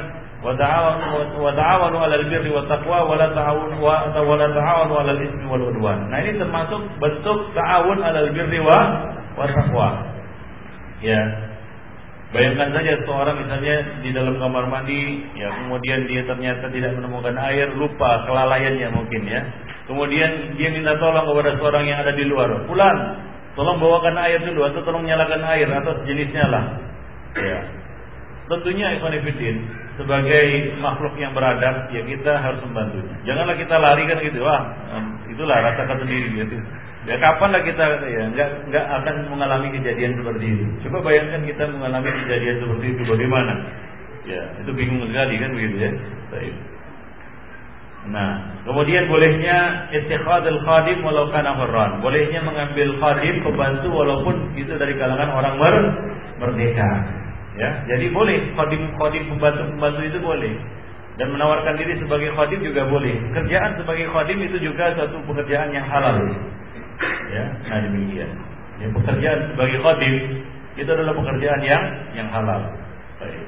wa ta'awanu wa 'alal birri wat taqwa wa la ta'awanu wa ta'awanu 'alal ismi wal 'udwan. Nah, ini termasuk bentuk ta'awun 'alal birri wa wa. Ya. Bayangkan saja seorang misalnya di dalam kamar mandi, ya kemudian dia ternyata tidak menemukan air, lupa kelalaiannya mungkin ya. Kemudian dia minta tolong kepada seorang yang ada di luar. Pulang, tolong bawakan air dulu atau tolong nyalakan air atau sejenisnya lah. Ya. Tentunya Ikhwan Ibn sebagai makhluk yang beradab ya kita harus membantunya. Janganlah kita lari kan gitu, wah itulah rasakan sendiri gitu. Ya kapan lah kita ya nggak nggak akan mengalami kejadian seperti itu. Coba bayangkan kita mengalami kejadian seperti itu bagaimana? Ya itu bingung sekali kan begitu ya. Nah, kemudian bolehnya al khadim walau kana hurran. Bolehnya mengambil khadim pembantu walaupun itu dari kalangan orang mer merdeka. Ya, jadi boleh khadim khadim pembantu pembantu itu boleh. Dan menawarkan diri sebagai khadim juga boleh. Kerjaan sebagai khadim itu juga suatu pekerjaan yang halal. Ya, nah demikian. Ya, pekerjaan sebagai khadim itu adalah pekerjaan yang yang halal. Baik.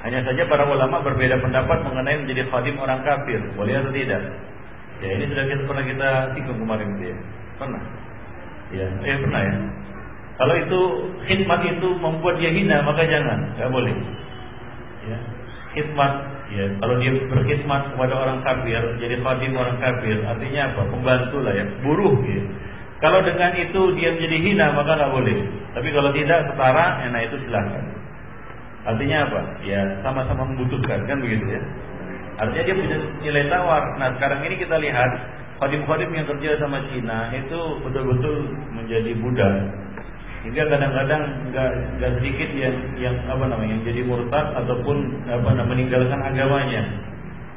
Hanya saja para ulama berbeda pendapat mengenai menjadi khadim orang kafir, boleh atau tidak. Ya ini sudah kita pernah kita singgung kemarin dia. Pernah. Ya, eh pernah ya. Kalau itu khidmat itu membuat dia hina maka jangan, nggak boleh. Ya, khidmat ya kalau dia berkhidmat kepada orang kafir jadi khadim orang kafir artinya apa pembantu lah ya buruh ya kalau dengan itu dia menjadi hina maka nggak boleh tapi kalau tidak setara enak itu silahkan Artinya apa? Ya sama-sama membutuhkan kan begitu ya. Artinya dia punya nilai tawar. Nah sekarang ini kita lihat khadim-khadim yang kerja sama Cina itu betul-betul menjadi budak. Hingga kadang-kadang nggak nggak sedikit yang yang apa namanya yang jadi murtad ataupun apa namanya meninggalkan agamanya.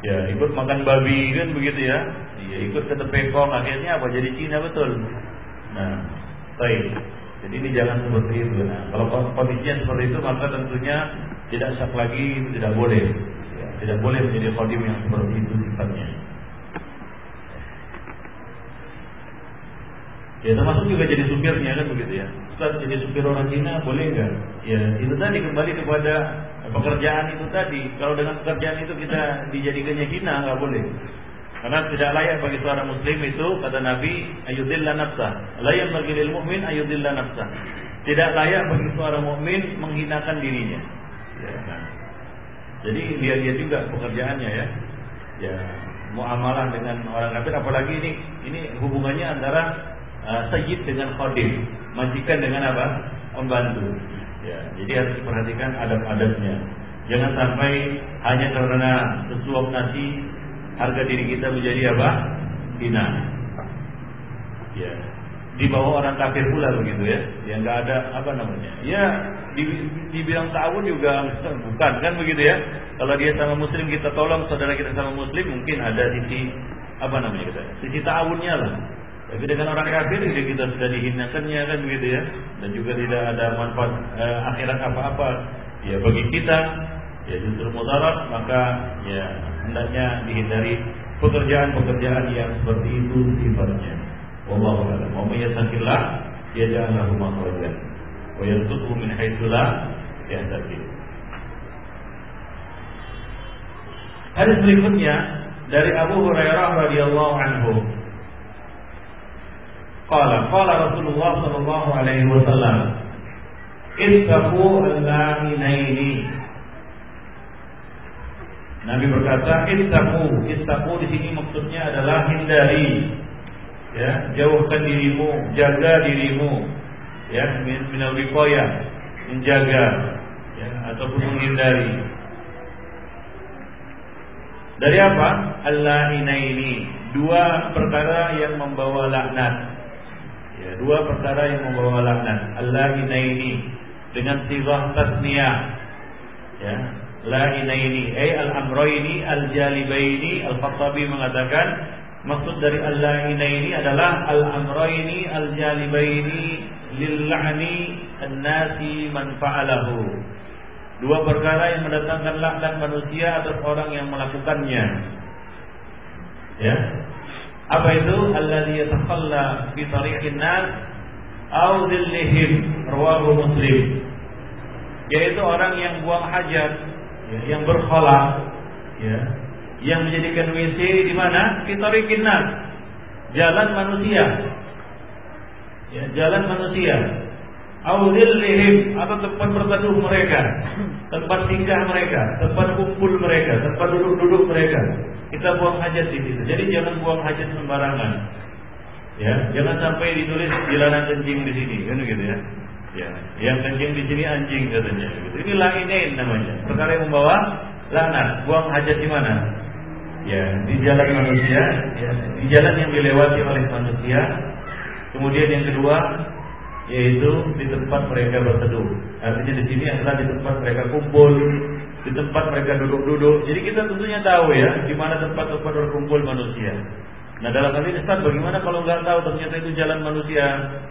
Ya ikut makan babi kan begitu ya. Ya ikut ke tepekong akhirnya apa jadi Cina betul. Nah, baik. Jadi ini jangan seperti itu. Nah, kalau kondisinya seperti itu maka tentunya tidak sah lagi tidak boleh. Ya, tidak boleh menjadi khadim yang seperti itu sifatnya. Ya termasuk juga jadi supirnya kan begitu ya. Ustaz jadi supir orang Cina boleh enggak? Ya itu tadi kembali kepada pekerjaan itu tadi. Kalau dengan pekerjaan itu kita dijadikannya hina nggak boleh. Karena tidak layak bagi seorang muslim itu kata Nabi ayudillah nafsah. Layak bagi lil mukmin ayudillah nafsah. Tidak layak bagi seorang mukmin menghinakan dirinya. Ya, nah. Jadi dia dia juga pekerjaannya ya. Ya, muamalah dengan orang kafir apalagi ini ini hubungannya antara uh, sayyid dengan khadim, majikan dengan apa? pembantu. Ya, jadi harus diperhatikan adab-adabnya. Jangan sampai hanya karena sesuap nasi harga diri kita menjadi apa? Hina. Ya, di bawah orang kafir pula begitu ya. Ya nggak ada apa namanya. Ya di, dibilang ta'awun juga [laughs] bukan kan begitu ya. Kalau dia sama muslim kita tolong saudara kita sama muslim mungkin ada sisi apa namanya kita? Sisi ta'awunnya lah. Tapi dengan orang kafir jadi kita sudah dihinakannya kan begitu ya. Dan juga tidak ada manfaat eh, akhirat apa-apa. Ya bagi kita ya justru mudarat maka ya hendaknya dihindari pekerjaan-pekerjaan yang seperti itu sifatnya. Wallahu a'lam. Wa may yattaqillah yaj'al lahu makhrajan wa yarzuqhu min haitsu la yahtasib. Hadis berikutnya dari Abu Hurairah radhiyallahu anhu. Qala qala Rasulullah sallallahu alaihi wasallam Ittaqu al-laminaini Nabi berkata, "Ittaqu." Ittaqu di sini maksudnya adalah hindari. Ya, jauhkan dirimu, jaga dirimu. Ya, minal wiqayah, menjaga ya ataupun menghindari. Dari apa? Allah ini dua perkara yang membawa laknat. Ya, dua perkara yang membawa laknat. Allah ini dengan sifat tasniyah. Ya, la inaini ay al amroini al jalibaini al Khattabi mengatakan maksud dari al la inaini adalah al amroini al jalibaini lil la'ni an-nasi man fa'alahu. Dua perkara yang mendatangkan laknat manusia atas orang yang melakukannya. Ya apa itu alladhi yatakhalla fi tariqin nas au dhillihim rawahu muslim yaitu orang yang buang hajat ya, yang berkholak ya, yang menjadikan WC di mana? Fitorikin nas, jalan manusia. Ya, jalan manusia. Audillihim atau tempat berteduh mereka, tempat tinggal mereka, tempat kumpul mereka, tempat duduk-duduk mereka. Kita buang hajat di situ. Jadi jangan buang hajat sembarangan. Ya, jangan sampai ditulis jalanan kencing di sini, kan gitu ya. Ya, yang kencing di sini anjing katanya. Gitu. Ini lainin namanya. Perkara yang membawa laknat. Buang hajat di mana? ya di jalan manusia, ya, di jalan yang dilewati oleh manusia. Kemudian yang kedua yaitu di tempat mereka berteduh. Artinya di sini adalah di tempat mereka kumpul, di tempat mereka duduk-duduk. Jadi kita tentunya tahu ya di mana tempat-tempat berkumpul manusia. Nah dalam hal ini Ustaz bagaimana kalau nggak tahu ternyata itu jalan manusia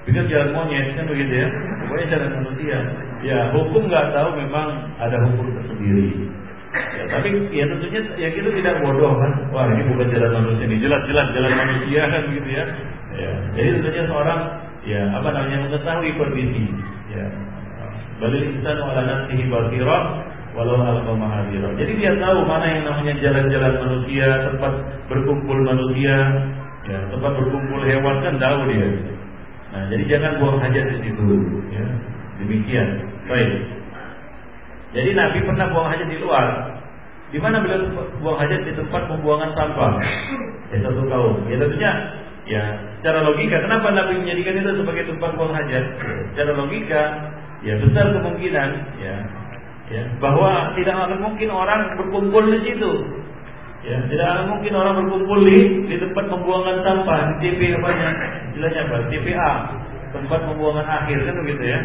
Pikir jalan monyet kan begitu ya Pokoknya jalan manusia Ya hukum nggak tahu memang ada hukum tersendiri Ya, tapi ya tentunya ya kita tidak bodoh kan. Wah ini bukan jalan manusia ini jelas-jelas jalan manusia kan begitu ya. ya. Jadi tentunya seorang ya apa namanya mengetahui kondisi. Ya. Balik insan ala nafsihi basirah walau alqa mahadira. Jadi dia tahu mana yang namanya jalan-jalan manusia, tempat berkumpul manusia, ya, tempat berkumpul hewan kan tahu dia. Nah, jadi jangan buang hajat di situ, ya. Demikian. Baik. Jadi Nabi pernah buang hajat di luar. Di mana beliau buang hajat di tempat pembuangan sampah? Ya satu kaum. Ya tentunya ya secara logika kenapa Nabi menjadikan itu sebagai tempat buang hajat? Secara logika ya besar kemungkinan ya ya bahwa tidak akan mungkin orang berkumpul di situ. Ya, tidak akan mungkin orang berkumpul di di tempat pembuangan sampah di TP apa istilahnya apa? TPA, tempat pembuangan akhir kan begitu ya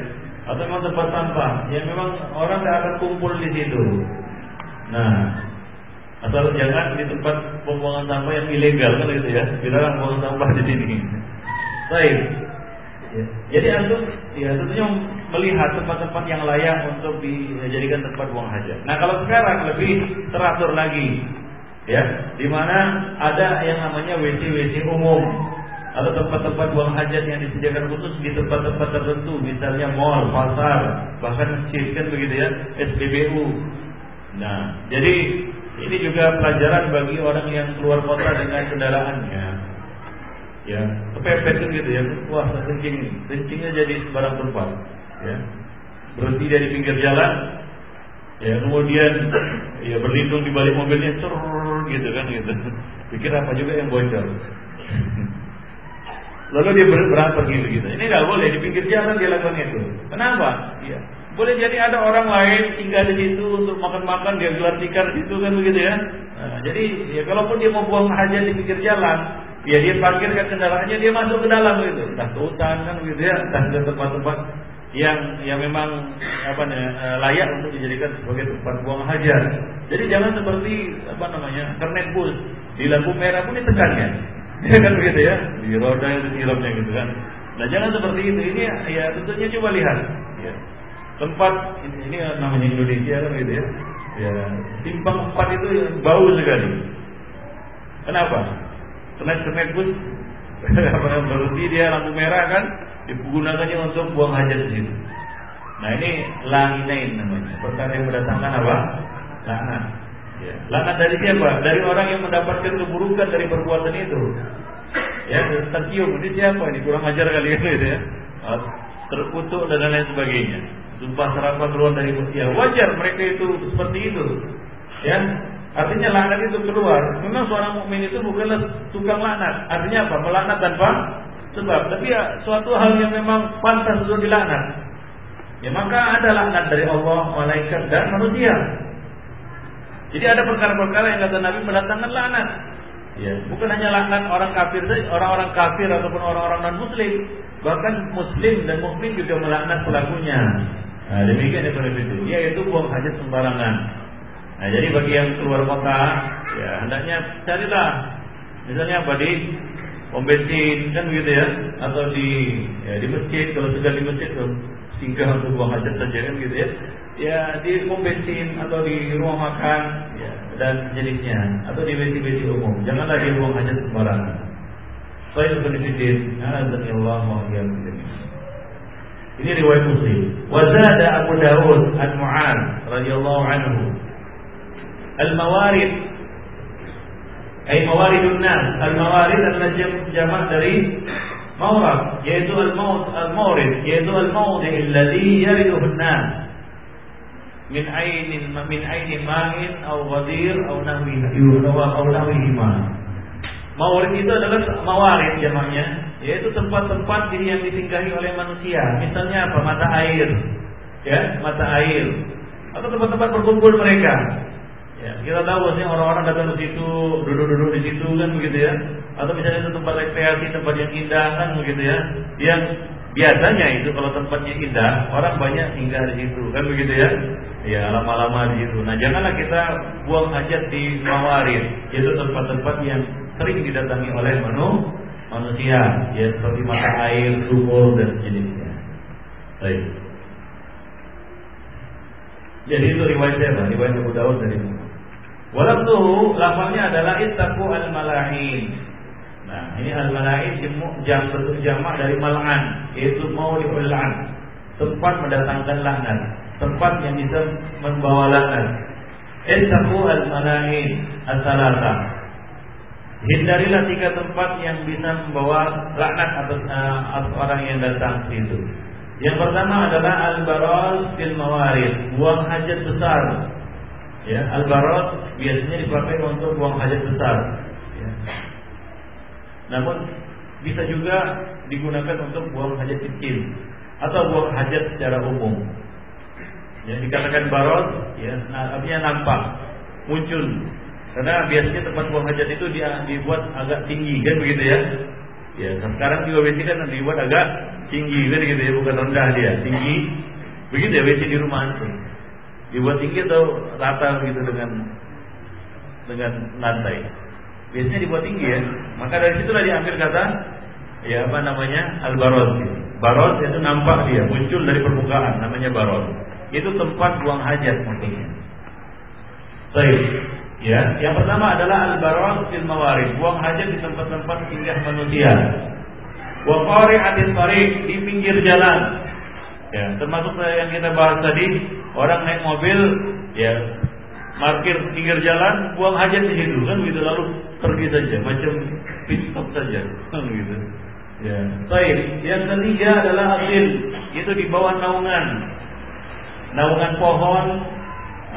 atau memang tempat sampah yang memang orang tidak akan kumpul di situ. Nah, atau jangan di tempat pembuangan sampah yang ilegal kan gitu ya. Dilarang buang sampah di sini. Baik. Ya. Jadi antum ya tentunya melihat tempat-tempat yang layak untuk dijadikan tempat buang hajat. Nah kalau sekarang lebih teratur lagi, ya, di mana ada yang namanya WC-WC umum atau tempat-tempat buang hajat yang disediakan khusus di tempat-tempat tertentu, misalnya mall, pasar, bahkan masjid kan begitu ya, SPBU. Nah, jadi ini juga pelajaran bagi orang yang keluar kota dengan kendaraannya. Ya, kepepet kan gitu ya. Wah, kencing, kencingnya jadi sembarang tempat. Ya, berhenti dari pinggir jalan. Ya, kemudian ya berlindung di balik mobilnya, gitu kan gitu. Pikir apa juga yang bocor. Lalu dia berangkat pergi begitu. Ini nggak boleh di pinggir jalan dia lakukan itu. Kenapa? Ya. Boleh jadi ada orang lain tinggal di situ untuk makan-makan dia gelar tikar situ kan begitu ya. Nah, jadi ya kalaupun dia mau buang hajat di pinggir jalan, ya dia parkirkan kendaraannya dia masuk ke dalam gitu. Entah ke kan begitu ya, entah ke tempat-tempat yang yang memang apa namanya eh, layak untuk dijadikan sebagai tempat buang hajat. Jadi jangan seperti apa namanya kernet bus di lampu merah pun ditekan [laughs] ya. Kan begitu ya, di roda itu siramnya gitu kan. Nah jangan seperti itu. Ini ya tentunya coba lihat. Ya. Tempat ini, ini namanya Indonesia kan gitu ya. Ya simpang empat itu bau sekali. Kenapa? Karena kenek pun [laughs] apa berhenti dia lampu merah kan digunakannya untuk buang hajat situ. Nah ini langinain namanya. Perkara yang mendatangkan apa? Laknat. Ya. Dari siapa? Dari orang yang mendapatkan keburukan dari perbuatan itu. Ya, tercium ini siapa ini kurang ajar kali itu ya. Ah, terkutuk dan lain sebagainya. Sumpah serapah keluar dari ya wajar mereka itu seperti itu. Ya, artinya laknat itu keluar. Memang seorang mukmin itu bukanlah tukang laknat. Artinya apa? Melaknat tanpa sebab. Tapi ya suatu hal yang memang pantas untuk dilaknat. Ya maka ada laknat dari Allah, malaikat dan manusia. Jadi ada perkara-perkara yang kata Nabi mendatangkan laknat. Ya, bukan hanya laknat orang kafir saja, orang-orang kafir ataupun orang-orang non muslim, bahkan muslim dan mukmin juga melaknat pelakunya. Nah, demikian itu itu, buang hajat sembarangan. Nah, jadi bagi yang keluar kota, ya hendaknya carilah misalnya apa di pom bensin kan begitu ya, atau di ya, di masjid kalau sudah di masjid tuh singgah untuk buang hajat saja kan gitu ya ya di pom bensin atau di rumah makan ya, dan jenisnya atau di WC-WC umum. Janganlah dia buang hajat sembarangan. Saya benefidin, Allah wa Ini riwayat Muslim. Wazada Abu Dawud an Mu'ad radhiyallahu anhu. Al-mawarid ay mawaridun nas. Al-mawarid adalah jamak dari mawrad, yaitu al-maut al-mawrid, yaitu al-mawdi alladhi yariduhu an-nas min ainin min ainin ma'in au ghadir au nahwihi au nahwihima. Mawarid itu adalah mawarid jamaknya, yaitu tempat-tempat yang ditinggahi oleh manusia. Misalnya apa? Mata air. Ya, mata air. Atau tempat-tempat berkumpul mereka. Ya, kita tahu bahwasanya orang-orang datang ke situ, duduk-duduk di situ kan begitu ya. Atau misalnya itu tempat rekreasi, tempat yang indah kan begitu ya. Yang biasanya itu kalau tempatnya indah, orang banyak tinggal di situ kan begitu ya. Ya lama-lama di situ. Nah janganlah kita buang hajat di mawarid, itu tempat-tempat yang sering didatangi oleh manusia, ya seperti mata air, sumur dan sejenisnya. Baik. Jadi itu riwayat siapa? Riwayat Abu Dawud dari Walafzuhu lafalnya adalah ittaqu al-malahin. Nah, ini al-malahin jam bentuk jamak dari mal'an, yaitu mauliul an, tempat mendatangkan laknat, tempat yang bisa membawa laknat. Ittaqu al-malahin as-salasa. Hindarilah tiga tempat yang bisa membawa laknat atas, uh, orang yang datang ke situ. Yang pertama adalah al-baraz fil mawarid, buang hajat besar Ya, al-barat biasanya dipakai untuk buang hajat besar. Ya. Namun bisa juga digunakan untuk buang hajat kecil atau buang hajat secara umum. Ya, dikatakan barat, ya, nah, artinya nampak, muncul. Karena biasanya tempat buang hajat itu dia dibuat agak tinggi kan begitu ya. Ya, sekarang juga WC kan dibuat agak tinggi kan gitu ya, bukan rendah dia, tinggi. Begitu ya WC di rumah itu dibuat tinggi atau rata gitu dengan dengan lantai. Biasanya dibuat tinggi ya. Maka dari situlah diambil kata ya apa namanya al-barod. Barod itu nampak dia muncul dari permukaan namanya barod. Itu tempat buang hajat maksudnya. Baik. Ya, yang pertama adalah al-barod fil mawarid, buang hajat di tempat-tempat singgah manusia. Wa qari'atil tariq di pinggir jalan. Ya, termasuk yang kita bahas tadi, orang naik mobil, ya parkir pinggir jalan, buang hajat di situ kan begitu lalu pergi saja, macam pit stop saja, kan gitu. Ya, baik. Yang ketiga adalah asil, itu di bawah naungan, naungan pohon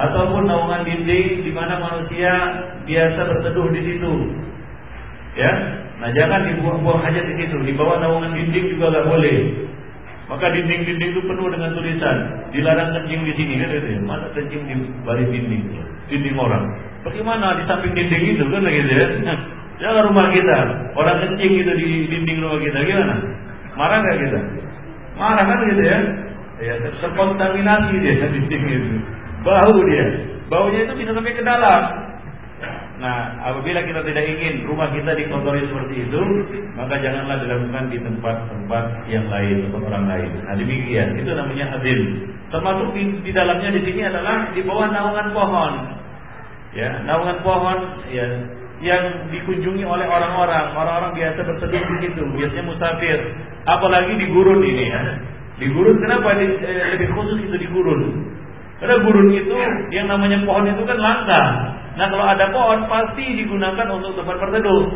ataupun naungan dinding di mana manusia biasa berteduh di situ. Ya, nah jangan dibuang-buang hajat di situ, di bawah naungan dinding juga nggak boleh. Maka dinding-dinding itu penuh dengan tulisan dilarang kencing di sini ya. Masa kencing di balik dinding, dinding orang. Bagaimana di samping dinding itu kan gitu ya. Jangan rumah kita, orang kencing itu di dinding rumah kita gimana? Marah nggak kita? Marah kan gitu ya. Ya terkontaminasi dia [laughs] dinding itu. Bau dia. Baunya itu bisa sampai ke dalam. Nah, apabila kita tidak ingin rumah kita dikotori seperti itu, maka janganlah dilakukan di tempat-tempat yang lain, tempat orang lain. Nah, demikian. Itu namanya adil. Termasuk di, di dalamnya di sini adalah di bawah naungan pohon. Ya, naungan pohon ya yang dikunjungi oleh orang-orang. Orang-orang biasa berteduh di situ, biasanya musafir. Apalagi di gurun ini ya. Di gurun kenapa di, eh, lebih khusus itu di gurun? Karena gurun itu yang namanya pohon itu kan langka. Nah kalau ada pohon pasti digunakan untuk tempat berteduh.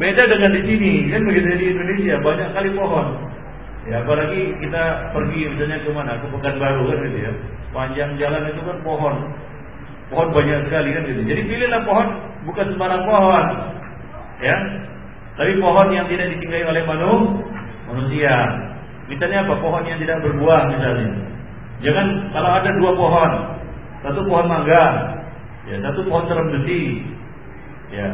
Beda dengan di sini, kan begitu di Indonesia banyak kali pohon. Ya apalagi kita pergi misalnya ke mana, ke Pekanbaru kan gitu ya. Panjang jalan itu kan pohon. Pohon banyak sekali kan gitu. Jadi pilihlah pohon bukan sembarang pohon. Ya. Tapi pohon yang tidak ditinggali oleh manusia. Misalnya apa? Pohon yang tidak berbuah misalnya. Jangan kalau ada dua pohon, satu pohon mangga, ya satu pohon terang besi. Ya.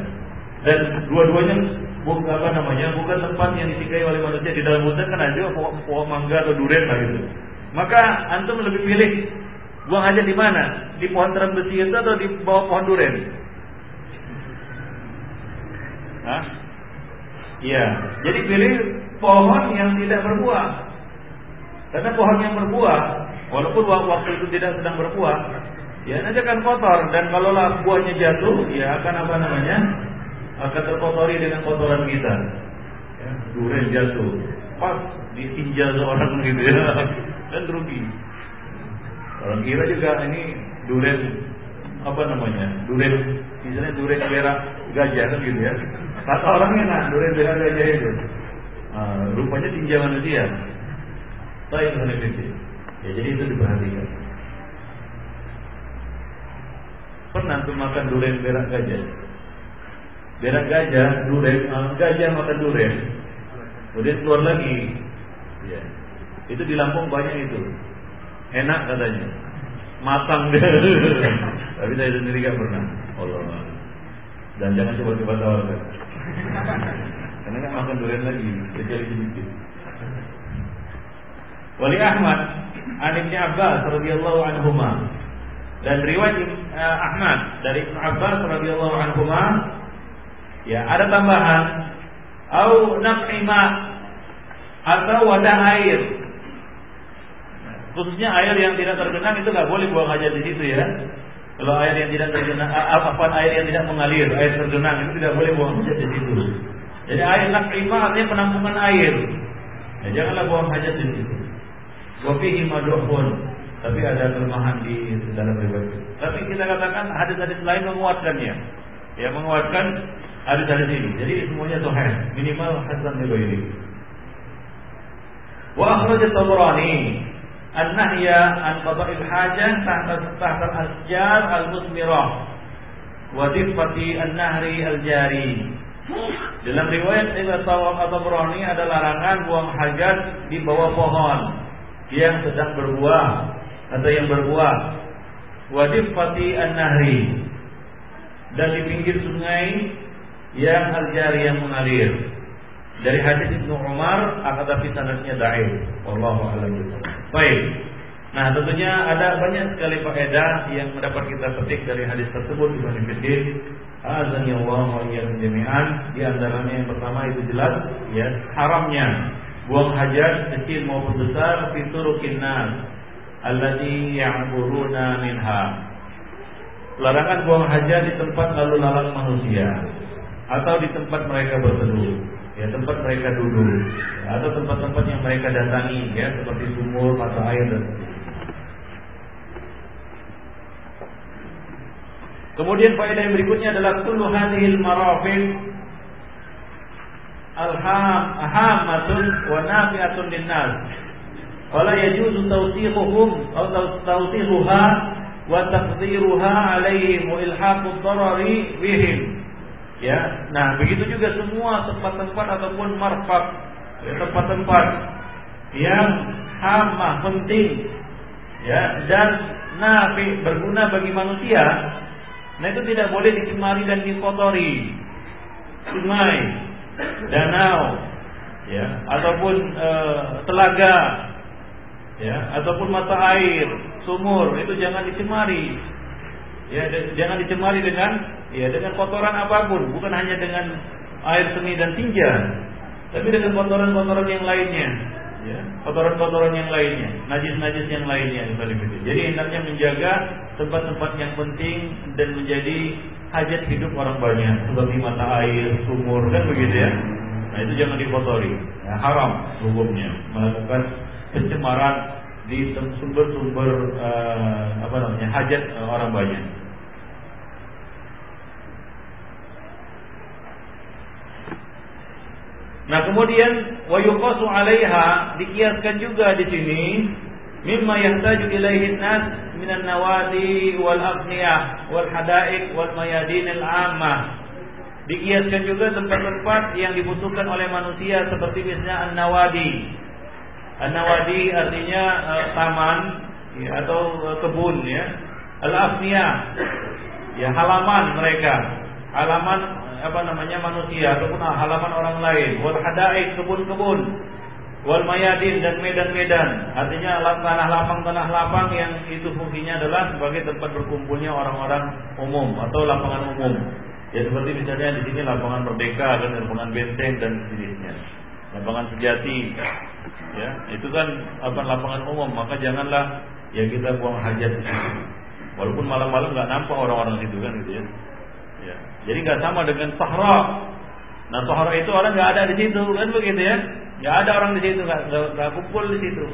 Dan dua-duanya bukan apa namanya bukan tempat yang ditinggali oleh manusia. Di dalam hutan kan aja pohon, pohon mangga atau durian lah gitu. Maka antum lebih pilih buang aja di mana? Di pohon terang besi itu atau di bawah pohon durian Hah? Iya, jadi pilih pohon yang tidak berbuah. Karena pohon yang berbuah, walaupun waktu itu tidak sedang berbuah, ya nanti akan kotor. Dan kalaulah buahnya jatuh ya akan apa namanya? Akan terkotori dengan kotoran kita. Ya, durian jatuh. Pas ditinjau seorang gitu ya. Dan rugi. Orang kira juga ini durian apa namanya? Durian misalnya durian berak gajah kan gitu ya. Kata orangnya nah durian berak gajah itu. Nah, rupanya tinjau manusia saya ya jadi itu diperhatikan Pernah tuh makan durian berak gajah? Berak gajah, durian, uh, gajah makan durian. Kemudian keluar lagi. Ya. Itu di Lampung banyak itu. Enak katanya. matang dia. [laughs] Tapi saya sendiri gak pernah. Allah. Dan jangan coba-coba tawarkan. Karena nggak makan durian lagi, kecuali sedikit. Wali Ahmad, an Ibnu Abbas radhiyallahu anhuma. Dan riwayat uh, Ahmad dari Ibnu Abbas radhiyallahu anhuma ya ada tambahan au naf'ima atau wadah air. Khususnya air yang tidak tergenang itu nggak boleh buang hajat di situ ya. Kalau air yang tidak tergenang, apa air yang tidak mengalir, air tergenang itu tidak boleh buang hajat di situ. Jadi air naf'ima artinya penampungan air. Ya, janganlah buang hajat di situ. Wafihi madhufun tapi ada kelemahan di dalam riwayat. Tapi kita katakan hadis-hadis lain menguatkannya. Ya, menguatkan hadis-hadis ini. Jadi semuanya sahih, minimal hasan riwayat. Wa akhraj at-Tabrani an-nahya an qada'il hajah tahta tahta al-asjar al-musmirah wa difati an-nahri al-jari. Dalam riwayat Ibnu Tabrani ada larangan buang hajat di bawah pohon yang sedang berbuah atau yang berbuah. Wadif fati an-nahri dan di pinggir sungai yang al-jari yang mengalir. Dari hadis Ibnu Umar akan tapi sanadnya dhaif wallahu a'lam baik. Nah tentunya ada banyak sekali faedah yang mendapat kita petik dari hadis tersebut Ibnu Fiddin Azan ya Allah wa jami'an. Di antaranya yang pertama itu jelas ya haramnya. Buang hajat kecil maupun besar fiturukin nas alladhi ya'buruna minha. Larangan buang hajat di tempat lalu lalang manusia. Atau di tempat mereka berteduh, ya tempat mereka duduk, atau tempat-tempat yang mereka datangi, ya seperti sumur, mata air dan Kemudian faedah yang berikutnya adalah kullu hadhil alham ahamatun wa nafi'atun linnas wala yajuzu tawsiquhum atau tawsiquha wa taqdiruha alaihim wa ilhaqud darari bihim. Ya nah begitu juga semua tempat-tempat ataupun marfak ya, tempat-tempat yang hama penting ya dan nafi berguna bagi manusia nah itu tidak boleh dicemari dan dikotori. Sungai danau ya ataupun e, telaga ya ataupun mata air, sumur itu jangan dicemari. Ya, jangan dicemari dengan ya dengan kotoran apa pun, bukan hanya dengan air seni dan tinja, tapi dengan kotoran-kotoran yang lainnya. Ya, kotoran-kotoran yang lainnya, najis-najis yang lainnya Jadi hendaknya menjaga tempat-tempat yang penting dan menjadi hajat hidup orang banyak seperti mata air, sumur kan begitu ya. Nah itu jangan dikotori, ya, haram hukumnya melakukan pencemaran di sumber-sumber uh, apa namanya hajat uh, orang banyak. Nah kemudian wayuqasu 'alaiha dikiaskan juga di sini mimma yahtaju ilaihi nas minan nawadi wal aghniyah wal hadaik wal mayadin al ammah dikiaskan juga tempat-tempat yang dibutuhkan oleh manusia seperti misalnya an-nawadi An-Nawadi artinya uh, taman ya, atau uh, kebun ya. Al-afniyah ya halaman mereka. Halaman apa namanya manusia ataupun halaman orang lain. Wal hadaik kebun-kebun. Wal mayadin dan medan-medan. Artinya tanah lapang tanah lapang yang itu fungsinya adalah sebagai tempat berkumpulnya orang-orang umum atau lapangan umum. Ya seperti misalnya di sini lapangan Merdeka dan lapangan Benteng dan sejenisnya. Lapangan Sejati ya itu kan apa lapangan umum. Maka janganlah ya kita buang hajat di situ. Walaupun malam-malam nggak nampak orang-orang situ kan gitu ya. Ya. Jadi nggak sama dengan sahra. Nah sahra itu orang nggak ada di situ kan begitu ya. Nggak ada orang di situ nggak kumpul di situ.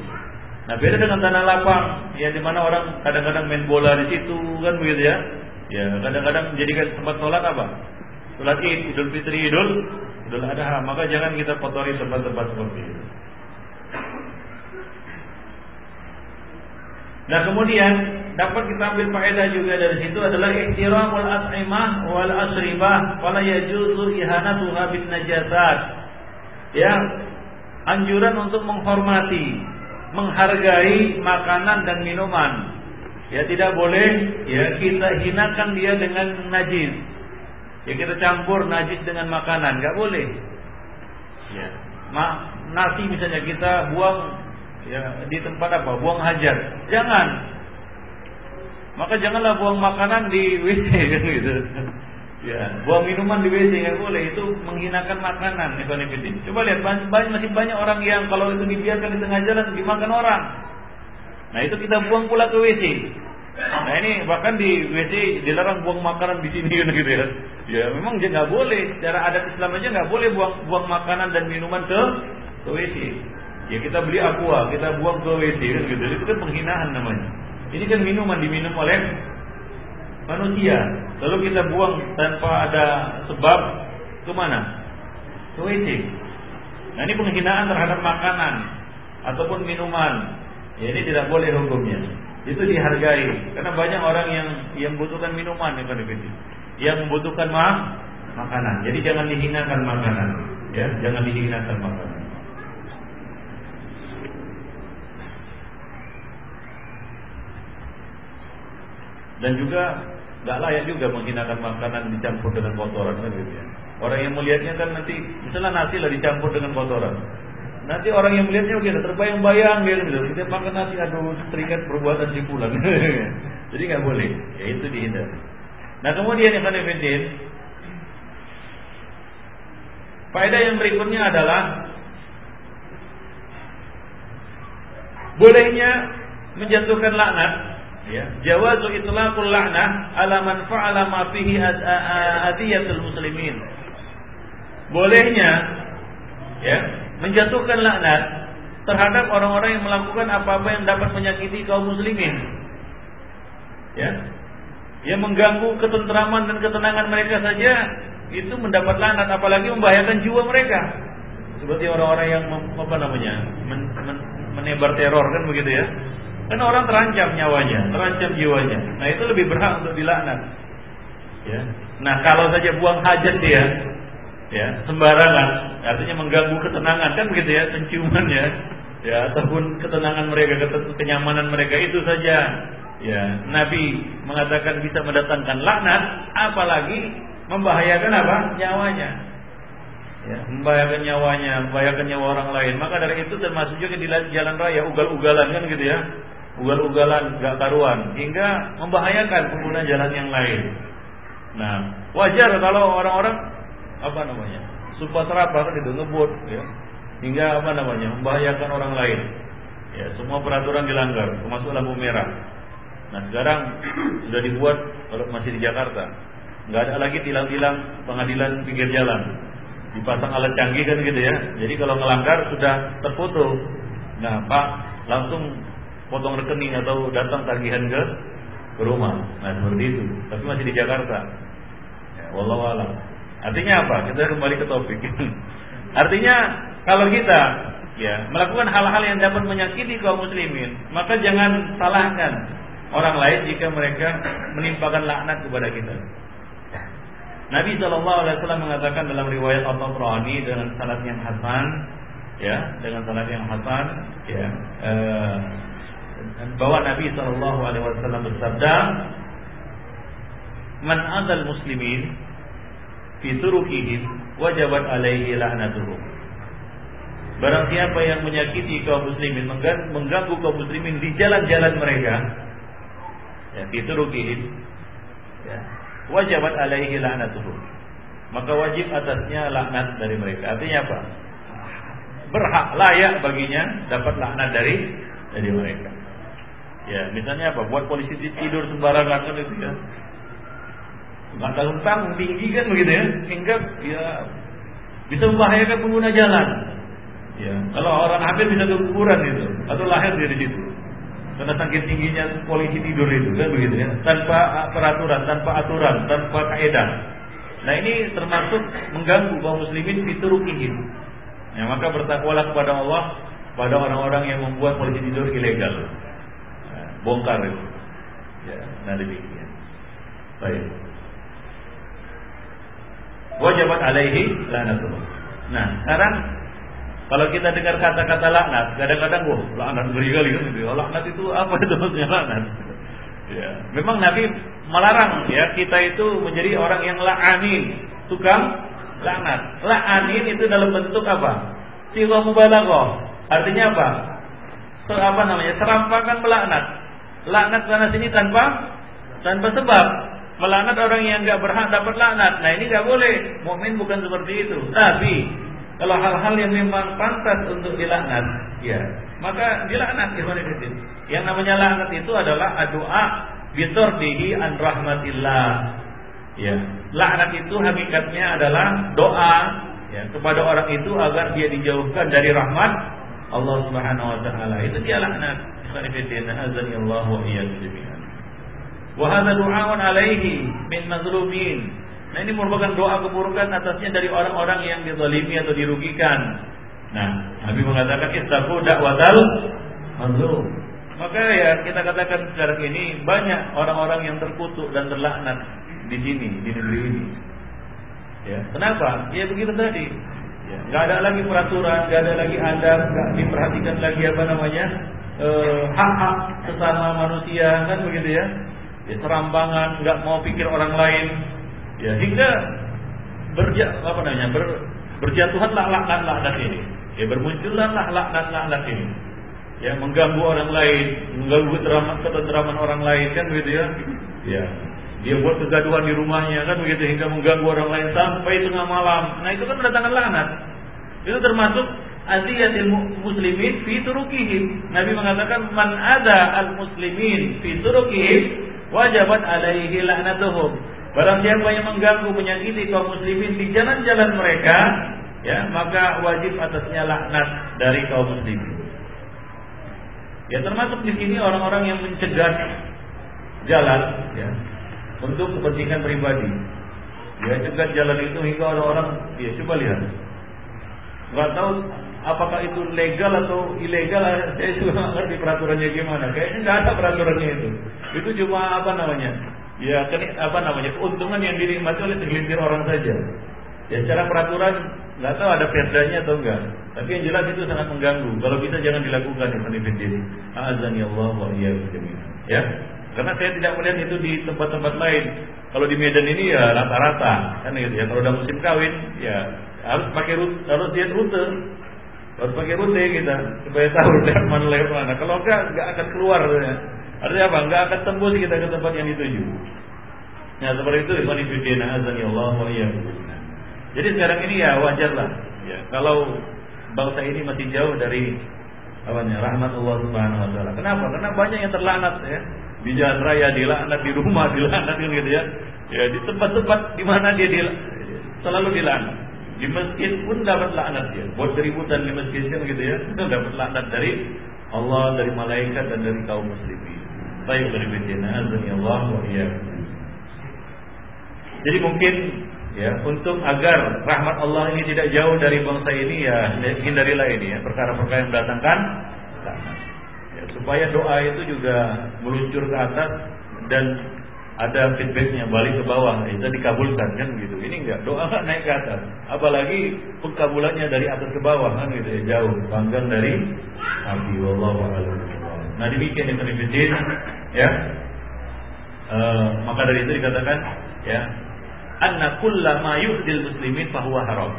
Nah beda dengan tanah lapang. Ya di mana orang kadang-kadang main bola di situ kan begitu ya. Ya kadang-kadang menjadikan tempat sholat apa? Sholat id idul fitri idul idul adha. Maka jangan kita kotori tempat-tempat seperti itu Nah kemudian dapat kita ambil faedah juga dari situ adalah ihtiramul at'imah wal asribah wala yajuzu ihanatuha bin najasat. Ya, anjuran untuk menghormati, menghargai makanan dan minuman Ya tidak boleh ya kita hinakan dia dengan najis. Ya kita campur najis dengan makanan, nggak boleh. Ya. Ma, nasi misalnya kita buang ya di tempat apa? Buang hajat. Jangan. Maka janganlah buang makanan di [laughs] WC kan gitu. Ya, buang minuman di WC nggak boleh. Itu menghinakan makanan, Coba lihat banyak, masih banyak orang yang kalau itu dibiarkan di tengah jalan dimakan orang. Nah itu kita buang pula ke WC. Nah ini bahkan di WC dilarang buang makanan di sini [laughs] gitu ya. Ya memang dia nggak boleh. Secara adat Islam aja nggak boleh buang buang makanan dan minuman ke ke WC. Ya kita beli aqua, kita buang ke WC kan gitu. Itu kan penghinaan namanya. Ini kan minuman diminum oleh manusia. Lalu kita buang tanpa ada sebab ke mana? Ke WC. Nah ini penghinaan terhadap makanan ataupun minuman Ya, ini tidak boleh hukumnya. Itu dihargai karena banyak orang yang yang membutuhkan minuman ya Yang membutuhkan ma makanan. Jadi jangan dihinakan makanan, ya, jangan dihinakan makanan. Dan juga nggak layak juga menghinakan makanan dicampur dengan kotoran kan gitu ya. Orang yang melihatnya kan nanti misalnya nasi lah dicampur dengan kotoran. Nanti orang yang melihatnya begitu terbayang-bayang dia gitu. Kita makan nasi aduh terikat perbuatan si pulang. [laughs] Jadi nggak boleh. Ya itu dihindari. Nah kemudian yang Fidin Faedah yang berikutnya adalah bolehnya menjatuhkan laknat ya jawazu itlaqul la'nah ala man fa'ala ma fihi adiyatul muslimin bolehnya ya menjatuhkan laknat terhadap orang-orang yang melakukan apa-apa yang dapat menyakiti kaum muslimin. Ya. Yang mengganggu ketentraman dan ketenangan mereka saja itu mendapat laknat apalagi membahayakan jiwa mereka. Seperti orang-orang yang apa namanya? Men, men, menebar teror kan begitu ya. Kan orang terancam nyawanya, terancam jiwanya. Nah, itu lebih berhak untuk dilaknat. Ya. Nah, kalau saja buang hajat dia, ya sembarangan artinya mengganggu ketenangan. Kan begitu ya penciuman ya. Ya ataupun ketenangan mereka kenyamanan mereka itu saja. Ya Nabi mengatakan bisa mendatangkan laknat apalagi membahayakan apa? Nyawanya. Ya membahayakan nyawanya membahayakan nyawa orang lain. Maka dari itu termasuk juga di jalan raya ugal-ugalan kan gitu ya ugal-ugalan gak karuan. Hingga membahayakan pengguna jalan yang lain. Nah wajar kalau orang-orang apa namanya sumpah serapah kan itu ngebut ya. Hingga apa namanya membahayakan orang lain. Ya semua peraturan dilanggar termasuk lampu merah. Nah sekarang sudah dibuat kalau masih di Jakarta. Nggak ada lagi tilang-tilang pengadilan pinggir jalan. Dipasang alat canggih kan gitu ya. Jadi kalau melanggar sudah terfoto nah pak langsung potong rekening atau datang tagihan ke ke rumah nah seperti itu tapi masih di Jakarta ya, wallahualam Artinya apa? Kita kembali ke topik. [laughs] Artinya kalau kita ya melakukan hal-hal yang dapat menyakiti kaum muslimin, maka jangan salahkan orang lain jika mereka menimpakan laknat kepada kita. Nabi Shallallahu Alaihi Wasallam mengatakan dalam riwayat Al Tabrani dengan sanad yang hasan, ya, dengan sanad yang hasan, ya, eh, bahwa Nabi Shallallahu Alaihi Wasallam bersabda, "Man adal muslimin fiturukihim wajabat alaihi la'natuhum. Barang siapa yang menyakiti kaum muslimin, mengganggu kaum muslimin di jalan-jalan mereka, ya fiturukihim, ya, wajabat alaihi la'natuhum. Maka wajib atasnya laknat dari mereka. Artinya apa? Berhak layak baginya dapat laknat dari dari mereka. Ya, misalnya apa? Buat polisi tidur sembarangan kan itu ya. Maka tanggung tinggi kan begitu ya. Hingga ya bisa membahayakan pengguna jalan. Ya kalau orang hamil bisa ke kuburan itu atau lahir dari situ. Karena saking tingginya polisi tidur itu kan begitu ya. Tanpa peraturan tanpa aturan tanpa kaidah nah ini termasuk mengganggu kaum muslimin fiturukihim ya maka bertakwalah kepada Allah pada orang-orang yang membuat polisi tidur ilegal bongkar itu ya nah demikian baik wajabat alaihi laknatullah. Nah, sekarang kalau kita dengar kata-kata laknat, kadang-kadang wah, laknat ngeri kali kan. Laknat itu apa itu maksudnya laknat? Ya, memang Nabi melarang ya kita itu menjadi orang yang la'anin, tukang laknat. La'anin itu dalam bentuk apa? Siwa mubalaghah. Artinya apa? So, apa namanya? Serampakan melaknat. Laknat sana sini tanpa tanpa sebab. Melaknat orang yang enggak berhak dapat laknat. Nah, ini enggak boleh. Mukmin bukan seperti itu. Tapi kalau hal-hal yang memang pantas untuk dilaknat, ya, maka dilaknat Yang namanya laknat itu adalah doa bitardihi an rahmatillah. Ya, laknat itu hakikatnya adalah doa ya, kepada orang itu agar dia dijauhkan dari rahmat Allah Subhanahu wa taala. Itu dia laknat. Azani Allah wa iyyakum jami'an. Wa hadha du'aun alaihi min mazlumin. Nah ini merupakan doa keburukan atasnya dari orang-orang yang dizalimi atau dirugikan. Nah, Nabi mengatakan ittaqu da'watal mazlum. Maka ya kita katakan sekarang ini banyak orang-orang yang terkutuk dan terlaknat di sini di negeri ini. Ya, kenapa? Ya begitu tadi. Ya, nggak ada lagi peraturan, nggak ada lagi adab, nggak diperhatikan lagi apa namanya eh, hak-hak sesama manusia kan begitu ya. Ya serambangan, nggak mau pikir orang lain. Ya hingga berja apa namanya ber, berjatuhanlah laknat-laknat ini. Ya bermunculan laknat-laknat ini. Ya mengganggu orang lain, mengganggu ketentraman orang lain kan begitu ya. Ya dia buat kegaduhan di rumahnya kan begitu hingga mengganggu orang lain sampai tengah malam. Nah itu kan mendatangkan laknat. Itu termasuk aziyatil muslimin fi turukihim. Nabi mengatakan man ada al muslimin fi turukihim wajabat alaihi laknatuhum. Barang siapa yang mengganggu menyakiti kaum muslimin di jalan-jalan mereka, ya maka wajib atasnya laknat dari kaum muslimin. Ya termasuk di sini orang-orang yang mencegah jalan, ya untuk kepentingan pribadi. Ya cegat jalan itu hingga orang-orang ya coba lihat. Gak tahu apakah itu legal atau ilegal [laughs] saya juga ngerti peraturannya gimana. Kayaknya nggak ada peraturannya itu. Itu cuma apa namanya? Ya apa namanya keuntungan yang dinikmati oleh segelintir orang saja. Ya secara peraturan nggak tahu ada perdanya atau enggak. Tapi yang jelas itu sangat mengganggu. Kalau bisa jangan dilakukan ya Fanifidin. Azan ya Allah wa Ya. Karena saya tidak melihat itu di tempat-tempat lain. Kalau di Medan ini ya rata-rata kan gitu ya. Kalau udah musim kawin ya harus pakai rute, harus lihat rute. Harus pakai rute kita supaya tahu [laughs] lewat mana lewat mana. Kalau enggak enggak akan keluar ya. Artinya apa? Enggak akan tembus kita ke tempat yang dituju. Nah seperti itu ikhwan azan ya Allah wa Jadi sekarang ini ya wajar lah ya kalau bangsa ini masih jauh dari apa rahmat Allah Subhanahu wa taala. Kenapa? Karena banyak yang terlanat ya di jalan raya dilaknat, di rumah [laughs] dilaknat kan gitu ya. Ya di tempat-tempat di mana dia selalu dilaknat. Di masjid pun dapat laknat ya. Buat keributan di masjid kan gitu ya. Itu [laughs] dapat laknat dari Allah, dari malaikat dan dari kaum muslimin. Baik dari bidina ya Allah wa. Jadi mungkin ya untuk agar rahmat Allah ini tidak jauh dari bangsa ini ya [laughs] hindarilah ini ya perkara-perkara yang mendatangkan laknat supaya doa itu juga meluncur ke atas dan ada feedbacknya balik ke bawah itu dikabulkan kan gitu. Ini enggak doa enggak [laughs] naik ke atas. Apalagi pengkabulannya dari atas ke bawah kan gitu ya jauh. Panggang dari api wallahu a'lam. Nah demikian yang terlibat ya. E, maka dari itu dikatakan ya anna kullama yuhdil muslimin fahuwa haram.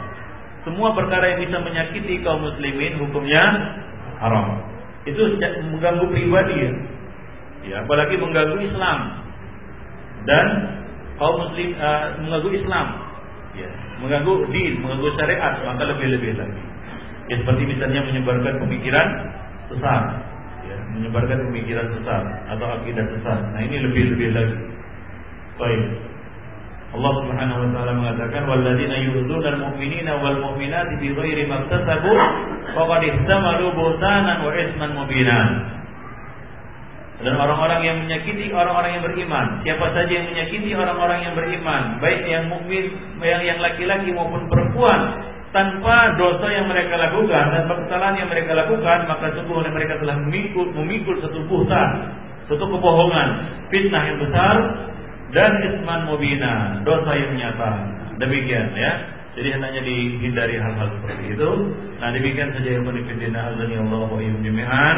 Semua perkara yang bisa menyakiti kaum muslimin hukumnya haram. Itu mengganggu pribadi ya. Ya, apalagi mengganggu Islam dan kaum muslim uh, mengganggu Islam. Ya, mengganggu din, mengganggu syariat, maka lebih-lebih lagi. Ya, seperti misalnya menyebarkan pemikiran sesat, ya, menyebarkan pemikiran sesat atau akidah sesat. Nah, ini lebih-lebih lagi. Baik. Allah Subhanahu wa taala mengatakan walladzina yu'dzuna al-mu'minina wal mu'minati bi ghairi maktasabu faqad ihtamalu buhtanan wa isman mubina. Dan orang-orang yang menyakiti orang-orang yang beriman, siapa saja yang menyakiti orang-orang yang beriman, baik yang mukmin, yang yang laki-laki maupun perempuan, tanpa dosa yang mereka lakukan dan kesalahan yang mereka lakukan, maka sungguh mereka telah memikul memikul satu buhtan, satu kebohongan, fitnah yang besar dan isman mubina, dosa yang nyata. Demikian ya. Jadi hendaknya dihindari hal-hal seperti itu. Nah demikian saja yang menifidina azani Allah wa jami'an.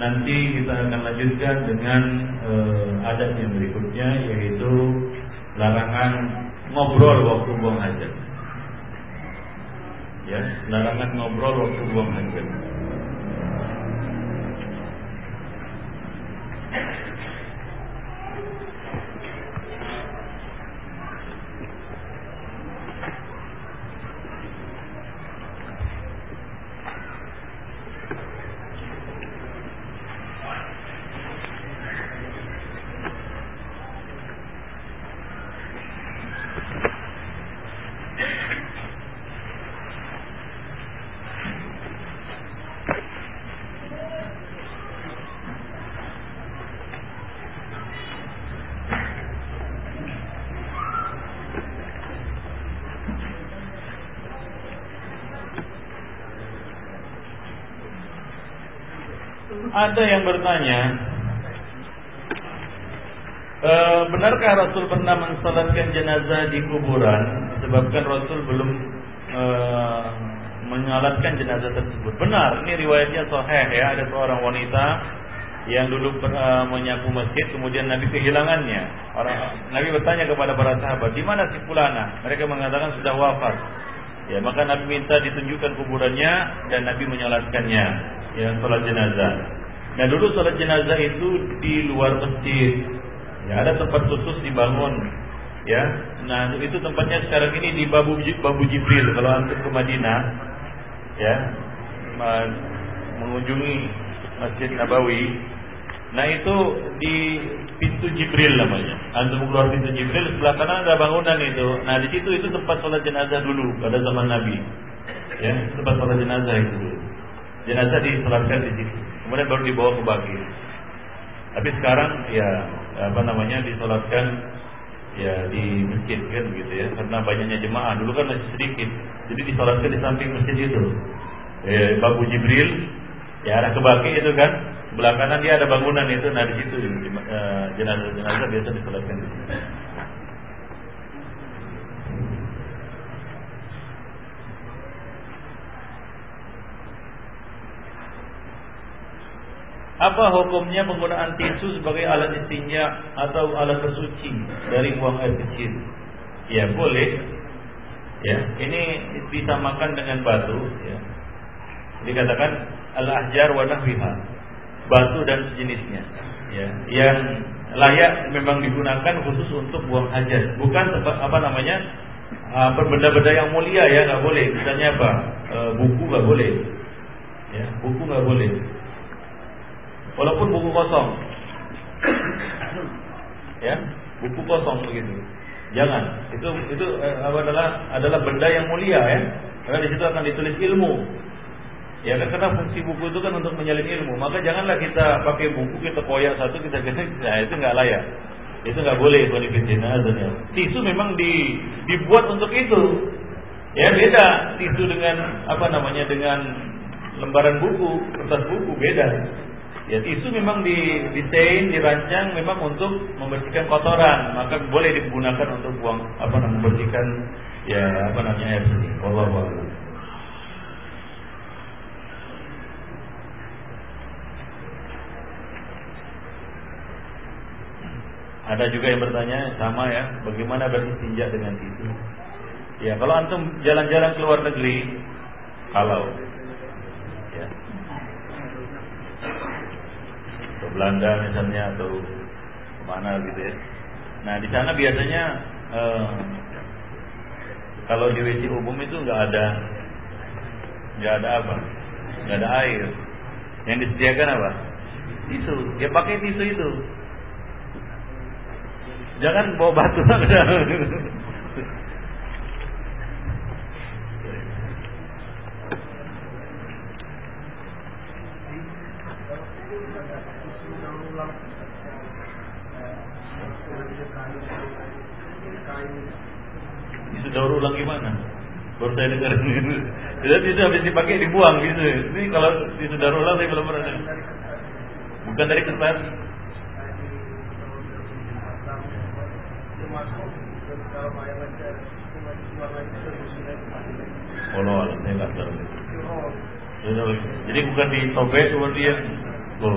Nanti kita akan lanjutkan dengan uh, adat yang berikutnya yaitu larangan ngobrol waktu buang hajat. Ya, larangan ngobrol waktu buang hajat. Ada yang bertanya, e, benarkah Rasul pernah mensalatkan jenazah di kuburan? Sebabkan Rasul belum e, menyalatkan jenazah tersebut. Benar, ini riwayatnya sahih ya. Ada seorang wanita yang dulu e, menyapu masjid, kemudian Nabi kehilangannya. Orang Nabi bertanya kepada para sahabat, di mana si fulana? Mereka mengatakan sudah wafat. Ya, maka Nabi minta ditunjukkan kuburannya dan Nabi menyalatkannya, ya, salat jenazah. Nah dulu sholat jenazah itu di luar masjid. Ya, ada tempat khusus dibangun. Ya, nah itu tempatnya sekarang ini di Babu Babu Jibril. Kalau antum ke Madinah, ya, mengunjungi Masjid Nabawi. Nah itu di pintu Jibril namanya. Antum keluar pintu Jibril, sebelah kanan ada bangunan itu. Nah di situ itu tempat sholat jenazah dulu pada zaman Nabi. Ya, tempat sholat jenazah itu. Jenazah disolatkan di situ kemudian baru dibawa ke bagi. Tapi sekarang ya apa namanya disolatkan ya di masjid kan gitu ya. Karena banyaknya jemaah. Dulu kan masih sedikit. Jadi disolatkan di samping masjid itu. Eh, Babu Jibril ya arah ke bagi itu kan. Sebelah kanan dia ada bangunan itu. Nah di situ eh, jenazah-jenazah biasa disolatkan di situ. Apa hukumnya penggunaan tisu sebagai alat istinja atau alat bersuci dari buang air kecil? Ya boleh. Ya, ini disamakan dengan batu. Ya. Dikatakan al-ahjar wa nahwiha. Batu dan sejenisnya. Ya, yang layak memang digunakan khusus untuk buang hajat, bukan apa namanya uh, benda-benda yang mulia ya nggak boleh. Misalnya apa? E, buku nggak boleh. Ya, buku nggak boleh walaupun buku kosong. ya, buku kosong begitu. Jangan. Itu itu eh, adalah adalah benda yang mulia ya. Karena di situ akan ditulis ilmu. Ya kan karena fungsi buku itu kan untuk menyalin ilmu. Maka janganlah kita pakai buku kita koyak satu kita kita nah itu nggak layak. Itu nggak boleh konfidena Tisu memang di, dibuat untuk itu. Ya beda tisu dengan apa namanya dengan lembaran buku, kertas buku beda. Ya tisu memang didesain, dirancang memang untuk membersihkan kotoran, maka boleh digunakan untuk buang apa namanya membersihkan ya apa namanya air seni. Allah. Ada juga yang bertanya sama ya, bagaimana beristinja dengan tisu? Ya, kalau antum jalan-jalan ke luar negeri, kalau ya, ke Belanda misalnya atau ke mana gitu ya. Nah di sana biasanya eh, kalau di WC umum itu nggak ada nggak ada apa, nggak ada air. Yang disediakan apa? Tisu. Ya pakai tisu itu. Jangan bawa batu [laughs] daur ulang gimana? Baru saya dengar. [laughs] Jadi itu habis dipakai dibuang gitu. Ini kalau itu daur ulang saya belum pernah. Bukan dari kertas. Oh, no, saya nggak tahu. Jadi bukan di tobek kemudian Oh. [laughs]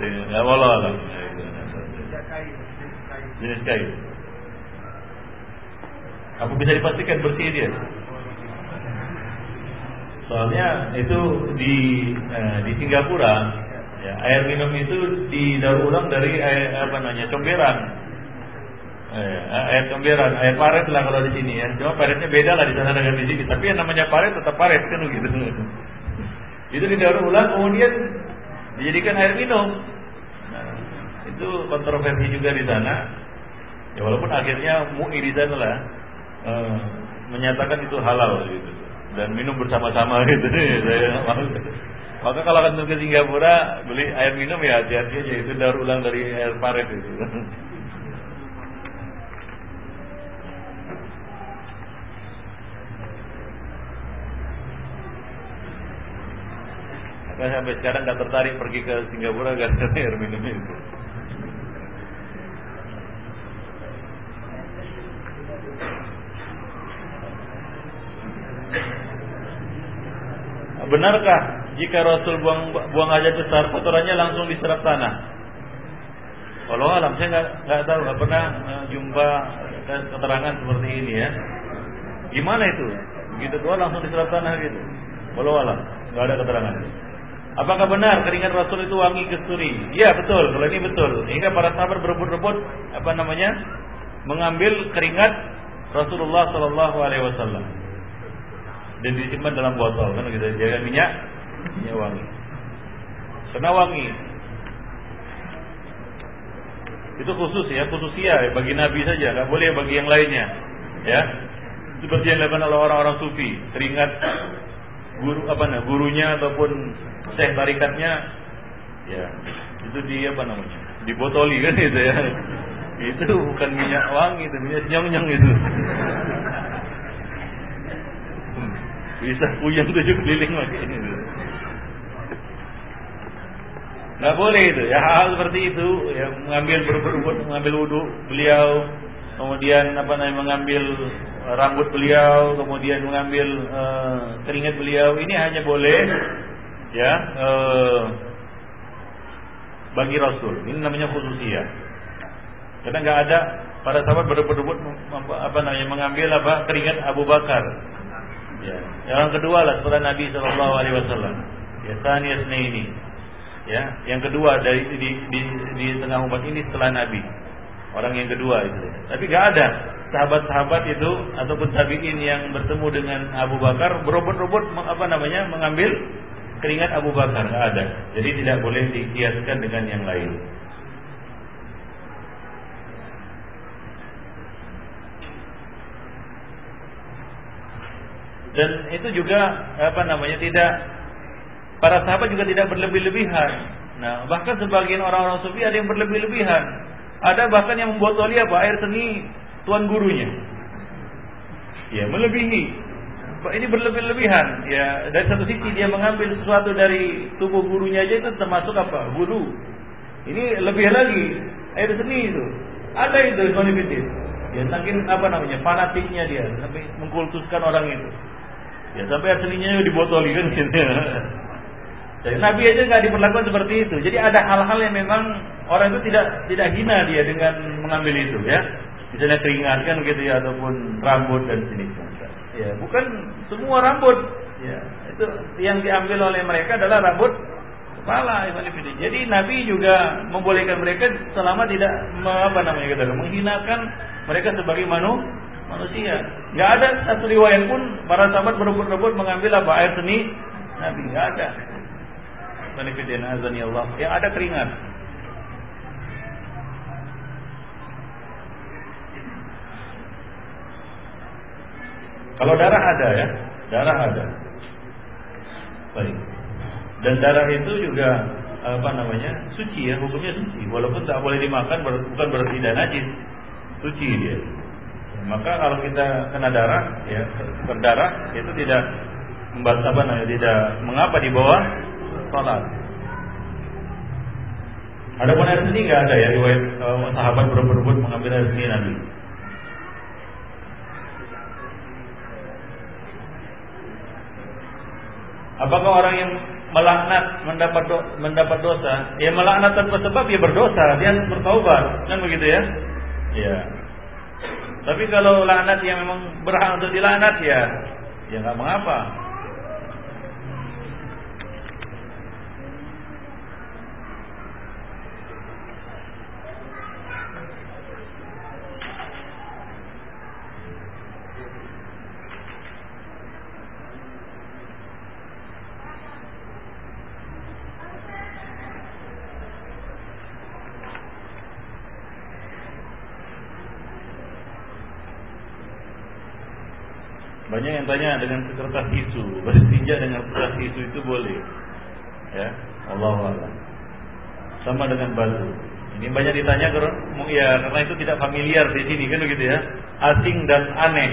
Enggak boleh lah. Jenis kayu. Apa bisa dipastikan bersih dia? Soalnya itu di eh, di Singapura ya, air minum itu didaur ulang dari air apa namanya comberan. Eh, air comberan, air paret lah kalau di sini ya. Cuma paretnya beda lah di sana dengan di sini. Tapi yang namanya paret tetap paret kan gitu. itu didaur ulang kemudian dijadikan air minum. Nah, itu kontroversi juga di sana. Ya walaupun akhirnya MUI di sana lah eh, menyatakan itu halal gitu dan minum bersama-sama [laughs] gitu. Saya Maka kalau akan ke Singapura beli air minum ya hati-hati aja itu daur ulang dari air paret itu. Maka [laughs] sampai sekarang nggak tertarik pergi ke Singapura gara air minum itu. Benarkah jika Rasul buang buang aja besar kotorannya langsung diserap tanah? Kalau alam saya nggak nggak tahu nggak pernah uh, jumpa keterangan seperti ini ya. Gimana itu? Begitu keluar langsung diserap tanah gitu. Kalau alam nggak ada keterangan. Apakah benar keringat Rasul itu wangi kesturi? Iya betul. Kalau ini betul. Hingga para sahabat berebut-rebut apa namanya mengambil keringat Rasulullah Shallallahu Alaihi Wasallam dan disimpan dalam botol. Kan kita jaga minyak minyak wangi. Karena wangi. Itu khusus ya khususia ya, bagi nabi saja. Nggak boleh bagi yang lainnya. Ya. Seperti yang dilakukan oleh orang-orang sufi. Teringat guru apa nah gurunya ataupun syekh tarikatnya. Ya. Itu di apa namanya dibotoli kan itu ya. Itu bukan minyak wangi itu minyak nyong-nyong itu bisa puyeng tujuh keliling lagi. Nggak boleh itu. Ya hal, -hal seperti itu. Ya mengambil berbuat mengambil wudhu beliau. Kemudian apa namanya mengambil rambut beliau. Kemudian mengambil uh, keringat beliau. Ini hanya boleh ya uh, bagi Rasul. Ini namanya khususiyah. Karena nggak ada para sahabat berebut-rebut apa namanya mengambil apa keringat Abu Bakar Ya. Yang kedua lah setelah Nabi Shallallahu Alaihi Wasallam. Ya taniyat ini. Ya, yang kedua dari di, di, di tengah umat ini setelah Nabi. Orang yang kedua itu. Tapi gak ada sahabat-sahabat itu ataupun tabiin yang bertemu dengan Abu Bakar berobot-robot apa namanya mengambil keringat Abu Bakar nggak ada. Jadi tidak boleh dikiaskan dengan yang lain. Dan itu juga apa namanya tidak para sahabat juga tidak berlebih-lebihan. Nah, bahkan sebagian orang-orang sufi ada yang berlebih-lebihan. Ada bahkan yang membotoli apa air seni tuan gurunya. Ya, melebihi. Ini berlebih-lebihan. Ya, dari satu sisi dia mengambil sesuatu dari tubuh gurunya aja itu termasuk apa? Guru. Ini lebih lagi air seni itu. Ada itu konfident. Ya, saking apa namanya? fanatiknya dia sampai mengkultuskan orang itu. Ya sampai aslinya dibotoli kan [laughs] gitu. Jadi Nabi aja nggak diperlakukan seperti itu. Jadi ada hal-hal yang memang orang itu tidak tidak hina dia dengan mengambil itu ya. Misalnya keringat kan gitu ya ataupun rambut dan sejenisnya. Ya, bukan semua rambut. Ya, itu yang diambil oleh mereka adalah rambut kepala Jadi Nabi juga membolehkan mereka selama tidak apa namanya kita menghinakan mereka sebagai manusia manusia. Nggak ada satu riwayat pun para sahabat berebut-rebut mengambil apa air seni Nabi. Nggak ada. Sanifidina azani Allah. Yang ada keringat. Kalau darah ada ya, darah ada. Baik. Dan darah itu juga apa namanya suci ya hukumnya suci walaupun tak boleh dimakan bukan berarti tidak najis suci dia maka kalau kita kena darah, ya berdarah itu tidak apa namanya, tidak mengapa di bawah sholat. Ada pun air seni nggak ada ya riwayat uh, sahabat berebut-rebut mengambil air seni Nabi. Apakah orang yang melaknat mendapat do, mendapat dosa, ya melaknat tanpa sebab dia berdosa, dia harus bertaubat, kan begitu ya? Ya. Tapi kalau laknat yang memang berhak untuk dilaknat ya, ya nggak mengapa. Banyak yang tanya dengan kertas tisu, bertinja dengan kertas tisu itu boleh. Ya, Allah Allah. Sama dengan batu. Ini banyak ditanya ya karena itu tidak familiar di sini kan begitu ya. Asing dan aneh.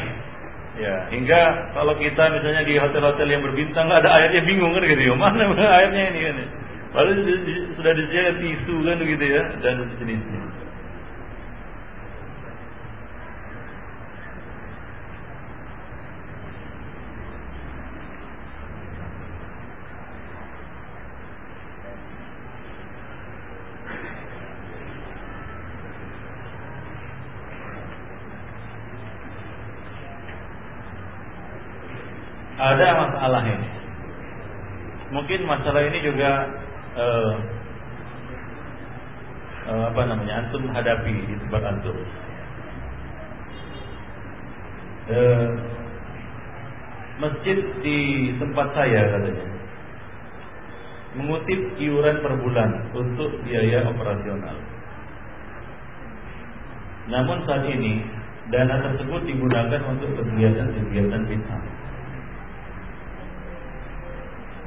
Ya, hingga kalau kita misalnya di hotel-hotel yang berbintang ada ayatnya bingung kan gitu ya. Mana [laughs] ayatnya ini kan. Lalu sudah disediakan tisu kan begitu ya dan sejenisnya. Ada masalah ini. Mungkin masalah ini juga uh, uh, apa namanya antum hadapi di tempat antum. Uh, masjid di tempat saya katanya mengutip iuran per bulan untuk biaya operasional. Namun saat ini dana tersebut digunakan untuk kegiatan-kegiatan bid'ah.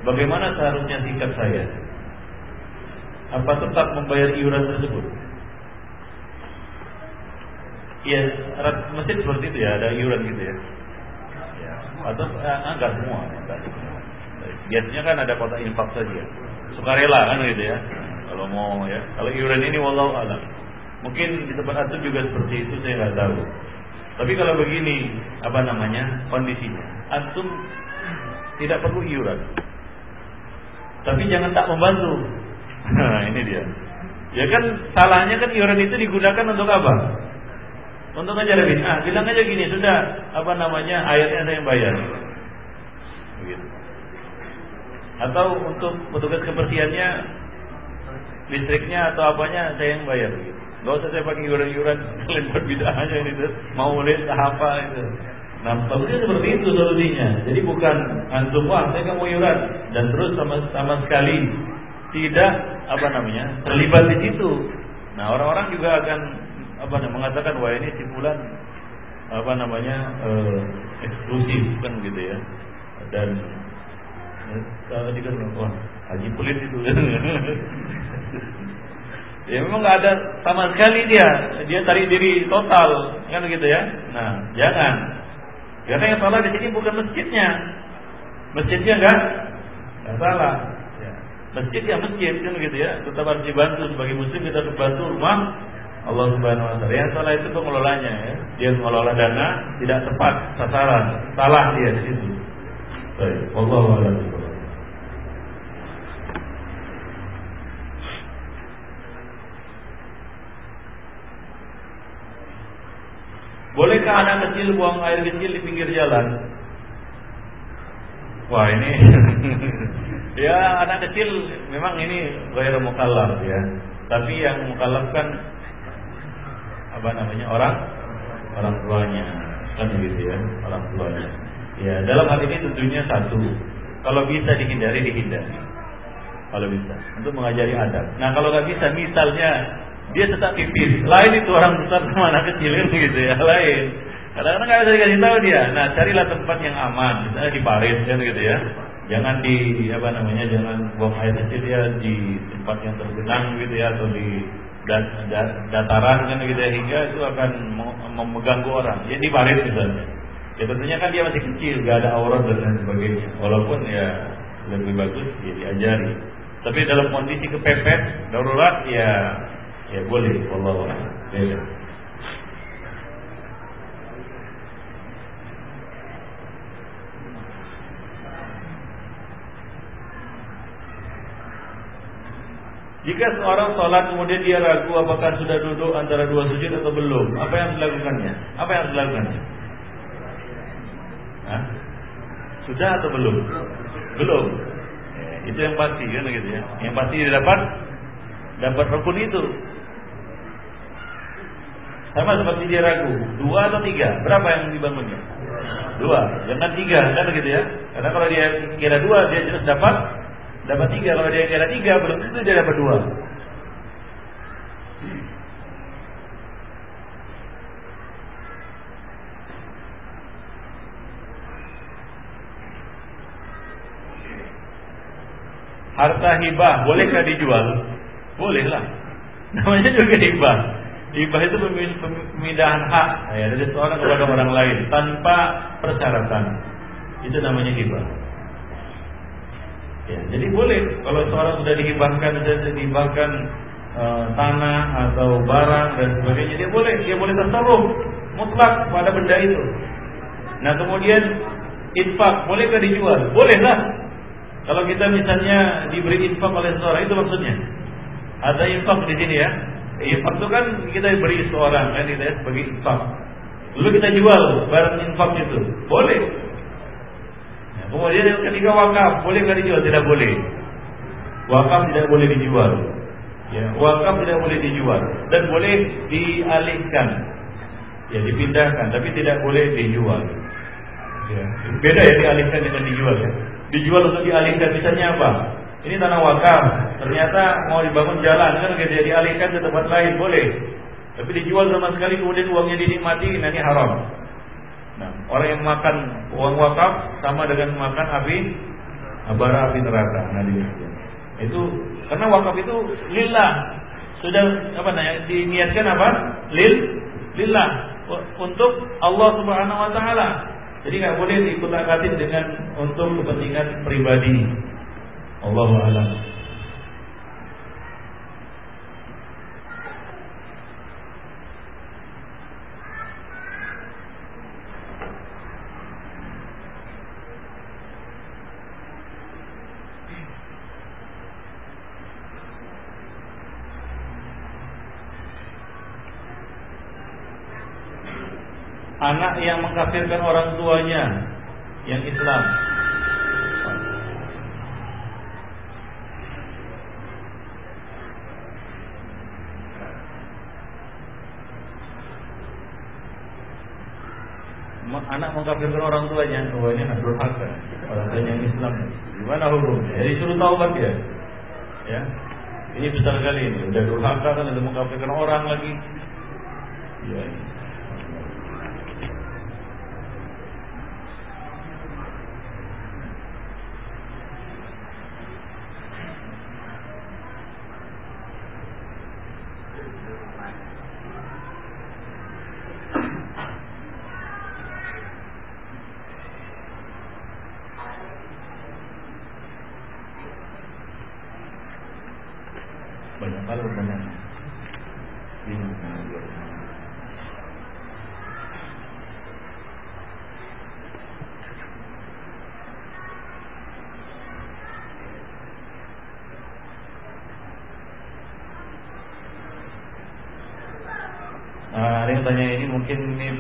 Bagaimana seharusnya sikap saya? Apa tetap membayar iuran tersebut? Ya, masjid seperti itu ya, ada iuran gitu ya. Atau eh, enggak semua, semua. Biasanya kan ada kota infak saja. Sukarela kan gitu ya. Kalau mau ya. Kalau iuran ini wallahu alam. Mungkin di tempat antum juga seperti itu saya nggak tahu. Tapi kalau begini apa namanya kondisinya, antum tidak perlu iuran. Tapi jangan tak membantu. Nah, [laughs] ini dia. Ya kan salahnya kan iuran itu digunakan untuk apa? Untuk acara bid'ah. Bilang aja gini, sudah apa namanya ayatnya saya yang bayar. Begitu. Atau untuk petugas kebersihannya listriknya atau apanya saya yang bayar. Gak usah saya pakai iuran-iuran [laughs] kalian buat bid'ahnya gitu. Mau lihat apa itu. Nah, bagusnya seperti itu solusinya. Jadi bukan antum wah saya iuran. Dan terus sama sama sekali tidak apa namanya terlibat di situ. Nah orang-orang juga akan apa namanya mengatakan wah ini simpulan apa namanya eh, eksklusif kan gitu ya. Dan eh, tadi kan wah haji pelit itu. [laughs] Ya memang nggak ada sama sekali dia. Dia tarik diri total kan gitu ya. Nah jangan karena yang salah di sini bukan masjidnya. Masjidnya enggak enggak salah. Ya. Masjid ya masjid kan gitu ya. Tetap harus dibantu sebagai muslim kita harus bantu rumah Allah Subhanahu wa taala. Yang salah itu pengelolanya ya. Dia mengelola dana tidak tepat sasaran. Salah dia di situ. Baik, wallahu a'lam. Bolehkah anak kecil buang air kecil di pinggir jalan? Wah ini [laughs] Ya anak kecil memang ini gairah mukallaf ya. Tapi yang mukallaf kan Apa namanya orang Orang tuanya Kan begitu ya Orang tuanya. Ya dalam hal ini tentunya satu. Kalau bisa dihindari dihindari. Kalau bisa Untuk mengajari adab. Nah kalau nggak bisa misalnya dia tetap pipis. Lain itu orang besar sama anak kecil kan gitu ya, lain. Kadang-kadang nggak bisa dikasih tahu dia. Nah, carilah tempat yang aman, misalnya di parit kan gitu ya. Jangan di apa namanya, jangan buang air kecil ya di tempat yang tergenang gitu ya atau di dat, dat, dataran kan gitu ya hingga itu akan mengganggu orang. Ya di parit misalnya. Ya tentunya kan dia masih kecil, gak ada aurat dan lain sebagainya. Walaupun ya lebih bagus ya diajari. Tapi dalam kondisi kepepet, darurat ya Ya boleh, Allah beda. Jika seorang sholat kemudian dia ragu apakah sudah duduk antara dua sujud atau belum, apa yang dilakukannya? Apa yang dilakukannya? Hah? Sudah atau belum? Belum. Ya, itu yang pasti kan gitu ya. Yang pasti dia dapat dapat rukun itu. Sama seperti dia ragu, dua atau tiga, berapa yang dibangunnya? Dua, jangan tiga, kan begitu ya? Karena kalau dia kira dua, dia jelas dapat dapat tiga. Kalau dia kira tiga, belum tentu dia dapat dua. Harta hibah bolehkah dijual? Bolehlah. Namanya juga hibah. Hibah itu pemindahan hak ya, dari seorang kepada orang lain tanpa persyaratan. Itu namanya hibah. Ya, jadi boleh kalau seorang sudah dihibahkan sudah dihibahkan e, tanah atau barang dan sebagainya dia boleh dia boleh tasarruf mutlak pada benda itu. Nah kemudian infak bolehkah dijual? Bolehlah. Kalau kita misalnya diberi infak oleh seorang itu maksudnya ada infak di sini ya. Infak itu kan kita beri seorang kan kita sebagai infak. Lalu kita jual barang infak itu boleh. Kemudian yang ketiga wakaf, boleh nggak dijual? Tidak boleh. Wakaf tidak boleh dijual. Ya, wakaf tidak boleh dijual dan boleh dialihkan. Ya, dipindahkan, tapi tidak boleh dijual. Ya, beda ya dialihkan dengan dijual ya. Dijual untuk dialihkan misalnya apa? Ini tanah wakaf, ternyata mau dibangun jalan kan dia dialihkan ke tempat lain boleh. Tapi dijual sama sekali kemudian uangnya dinikmati, nah ini haram. Nah, orang yang makan uang wakaf sama dengan makan api bara api neraka. Nah, itu karena wakaf itu lillah. Sudah apa namanya diniatkan apa? Lil lillah untuk Allah Subhanahu wa taala. Jadi nggak boleh diikut-akatin dengan untuk kepentingan pribadi. Allahu a'lam. anak yang mengkafirkan orang tuanya yang Islam. Anak mengkafirkan orang tuanya, oh ini durhaka. Orang tuanya Islam. Gimana hukumnya? Jadi suruh taubat ya. Ya. Ini besar kali ini. Udah durhaka kan, udah mengkafirkan orang lagi. Ya.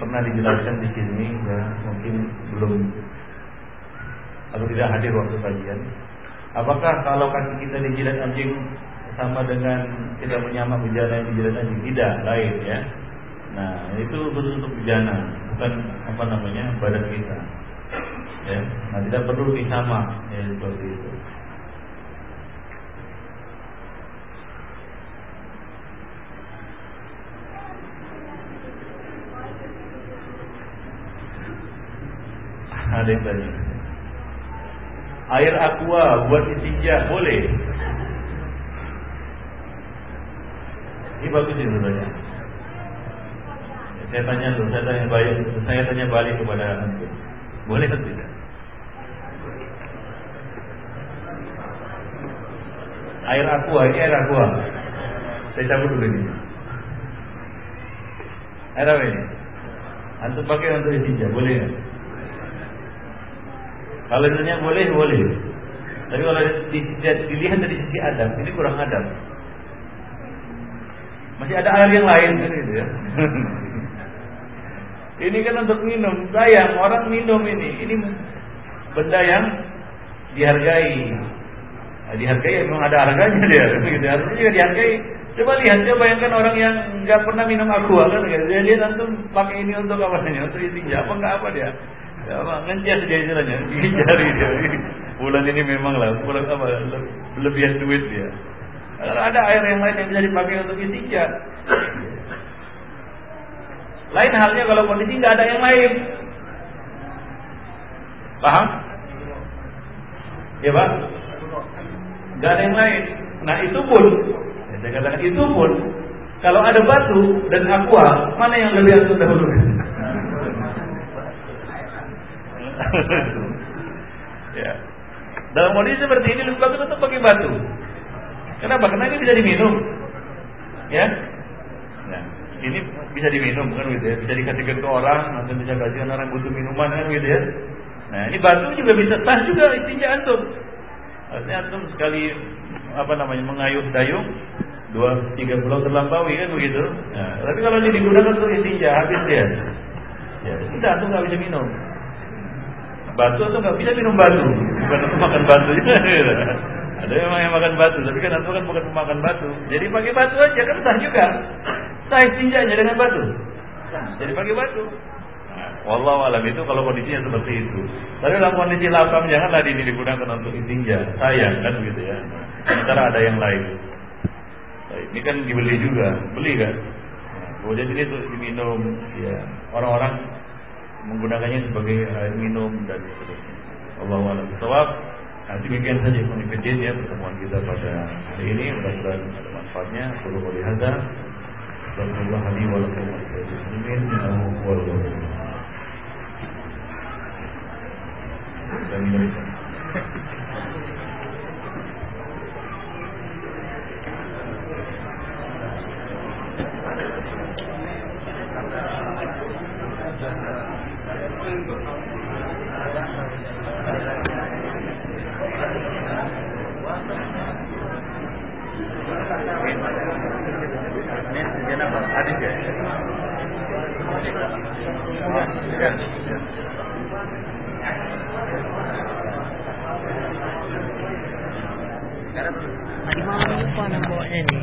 Pernah dijelaskan di sini ya mungkin belum atau tidak hadir waktu kajian. Apakah kalau kaki kita dijilat anjing sama dengan kita menyamak bejana yang dijilat anjing? Tidak, lain ya. Nah, itu khusus untuk bejana, bukan apa namanya badan kita. Ya, nah tidak perlu disama ya seperti itu. Ada yang tanya. Air aqua buat istinja boleh. Ini bagus ini tanya. Saya tanya dulu, saya tanya balik, saya tanya balik kepada antum. Boleh atau tidak? Air aqua, ini air aqua. Saya cabut dulu ini. Air apa ini? Antum pakai untuk istinja, boleh nggak? Kalau ditanya boleh, boleh. Tapi kalau dilihat dari sisi adab, ini kurang adab. Masih ada air yang lain kan gitu ya. [laughs] ini kan untuk minum. Sayang orang minum ini. Ini benda yang dihargai. Nah, dihargai memang ada harganya dia. Gitu. Harusnya juga dihargai. Coba lihat, coba bayangkan orang yang nggak pernah minum aqua kan, gitu. dia, dia nanti pakai ini untuk apa nih? Untuk istinja apa nggak apa dia? Apa istilahnya, gigi jari dia. Bulan ini memang lah, bulan apa? Lebihan duit dia. Kalau ada air yang lain yang bisa dipakai untuk istinja. Lain halnya kalau kondisi nggak ada yang lain. Paham? Ya pak? Gak ada yang lain. Nah itu pun, ya, saya katakan itu pun, kalau ada batu dan aqua, mana yang lebih dahulu? [laughs] ya. Dalam kondisi seperti ini lebih bagus untuk pakai batu. Kenapa? Karena ini bisa diminum. Ya. Nah, ini bisa diminum kan gitu ya. Bisa dikasihkan ke orang atau bisa kasihkan orang butuh minuman kan gitu ya. Nah, ini batu juga bisa tas juga istinja antum. Artinya antum sekali apa namanya mengayuh dayung dua tiga pulau terlampaui kan begitu. Nah, tapi kalau ini digunakan untuk istinja habis dia. Ya, tidak antum nggak bisa minum. Batu atau nggak bisa minum batu, bukan makan batu. [laughs] Ada memang yang makan batu, tapi kan antum kan bukan pemakan batu. Jadi pakai batu aja kan sah juga. Sah istinjanya dengan batu. Jadi pakai batu. Wallahu alam itu kalau kondisinya seperti itu. Tapi dalam kondisi lapang janganlah ini digunakan untuk istinja. Sayang kan begitu ya. Sementara ada yang lain. Ini kan dibeli juga, beli kan. Nah, kemudian ini diminum, ya orang-orang menggunakannya sebagai air minum dan seterusnya. Allah alam. Tawaf. Nah, demikian saja kejadian ya pertemuan kita pada hari ini. Mudah-mudahan ada manfaatnya. Perlu melihat. Astagfirullah li wa lakum wa muslimin innahu Tadi malam lupa nambah ini.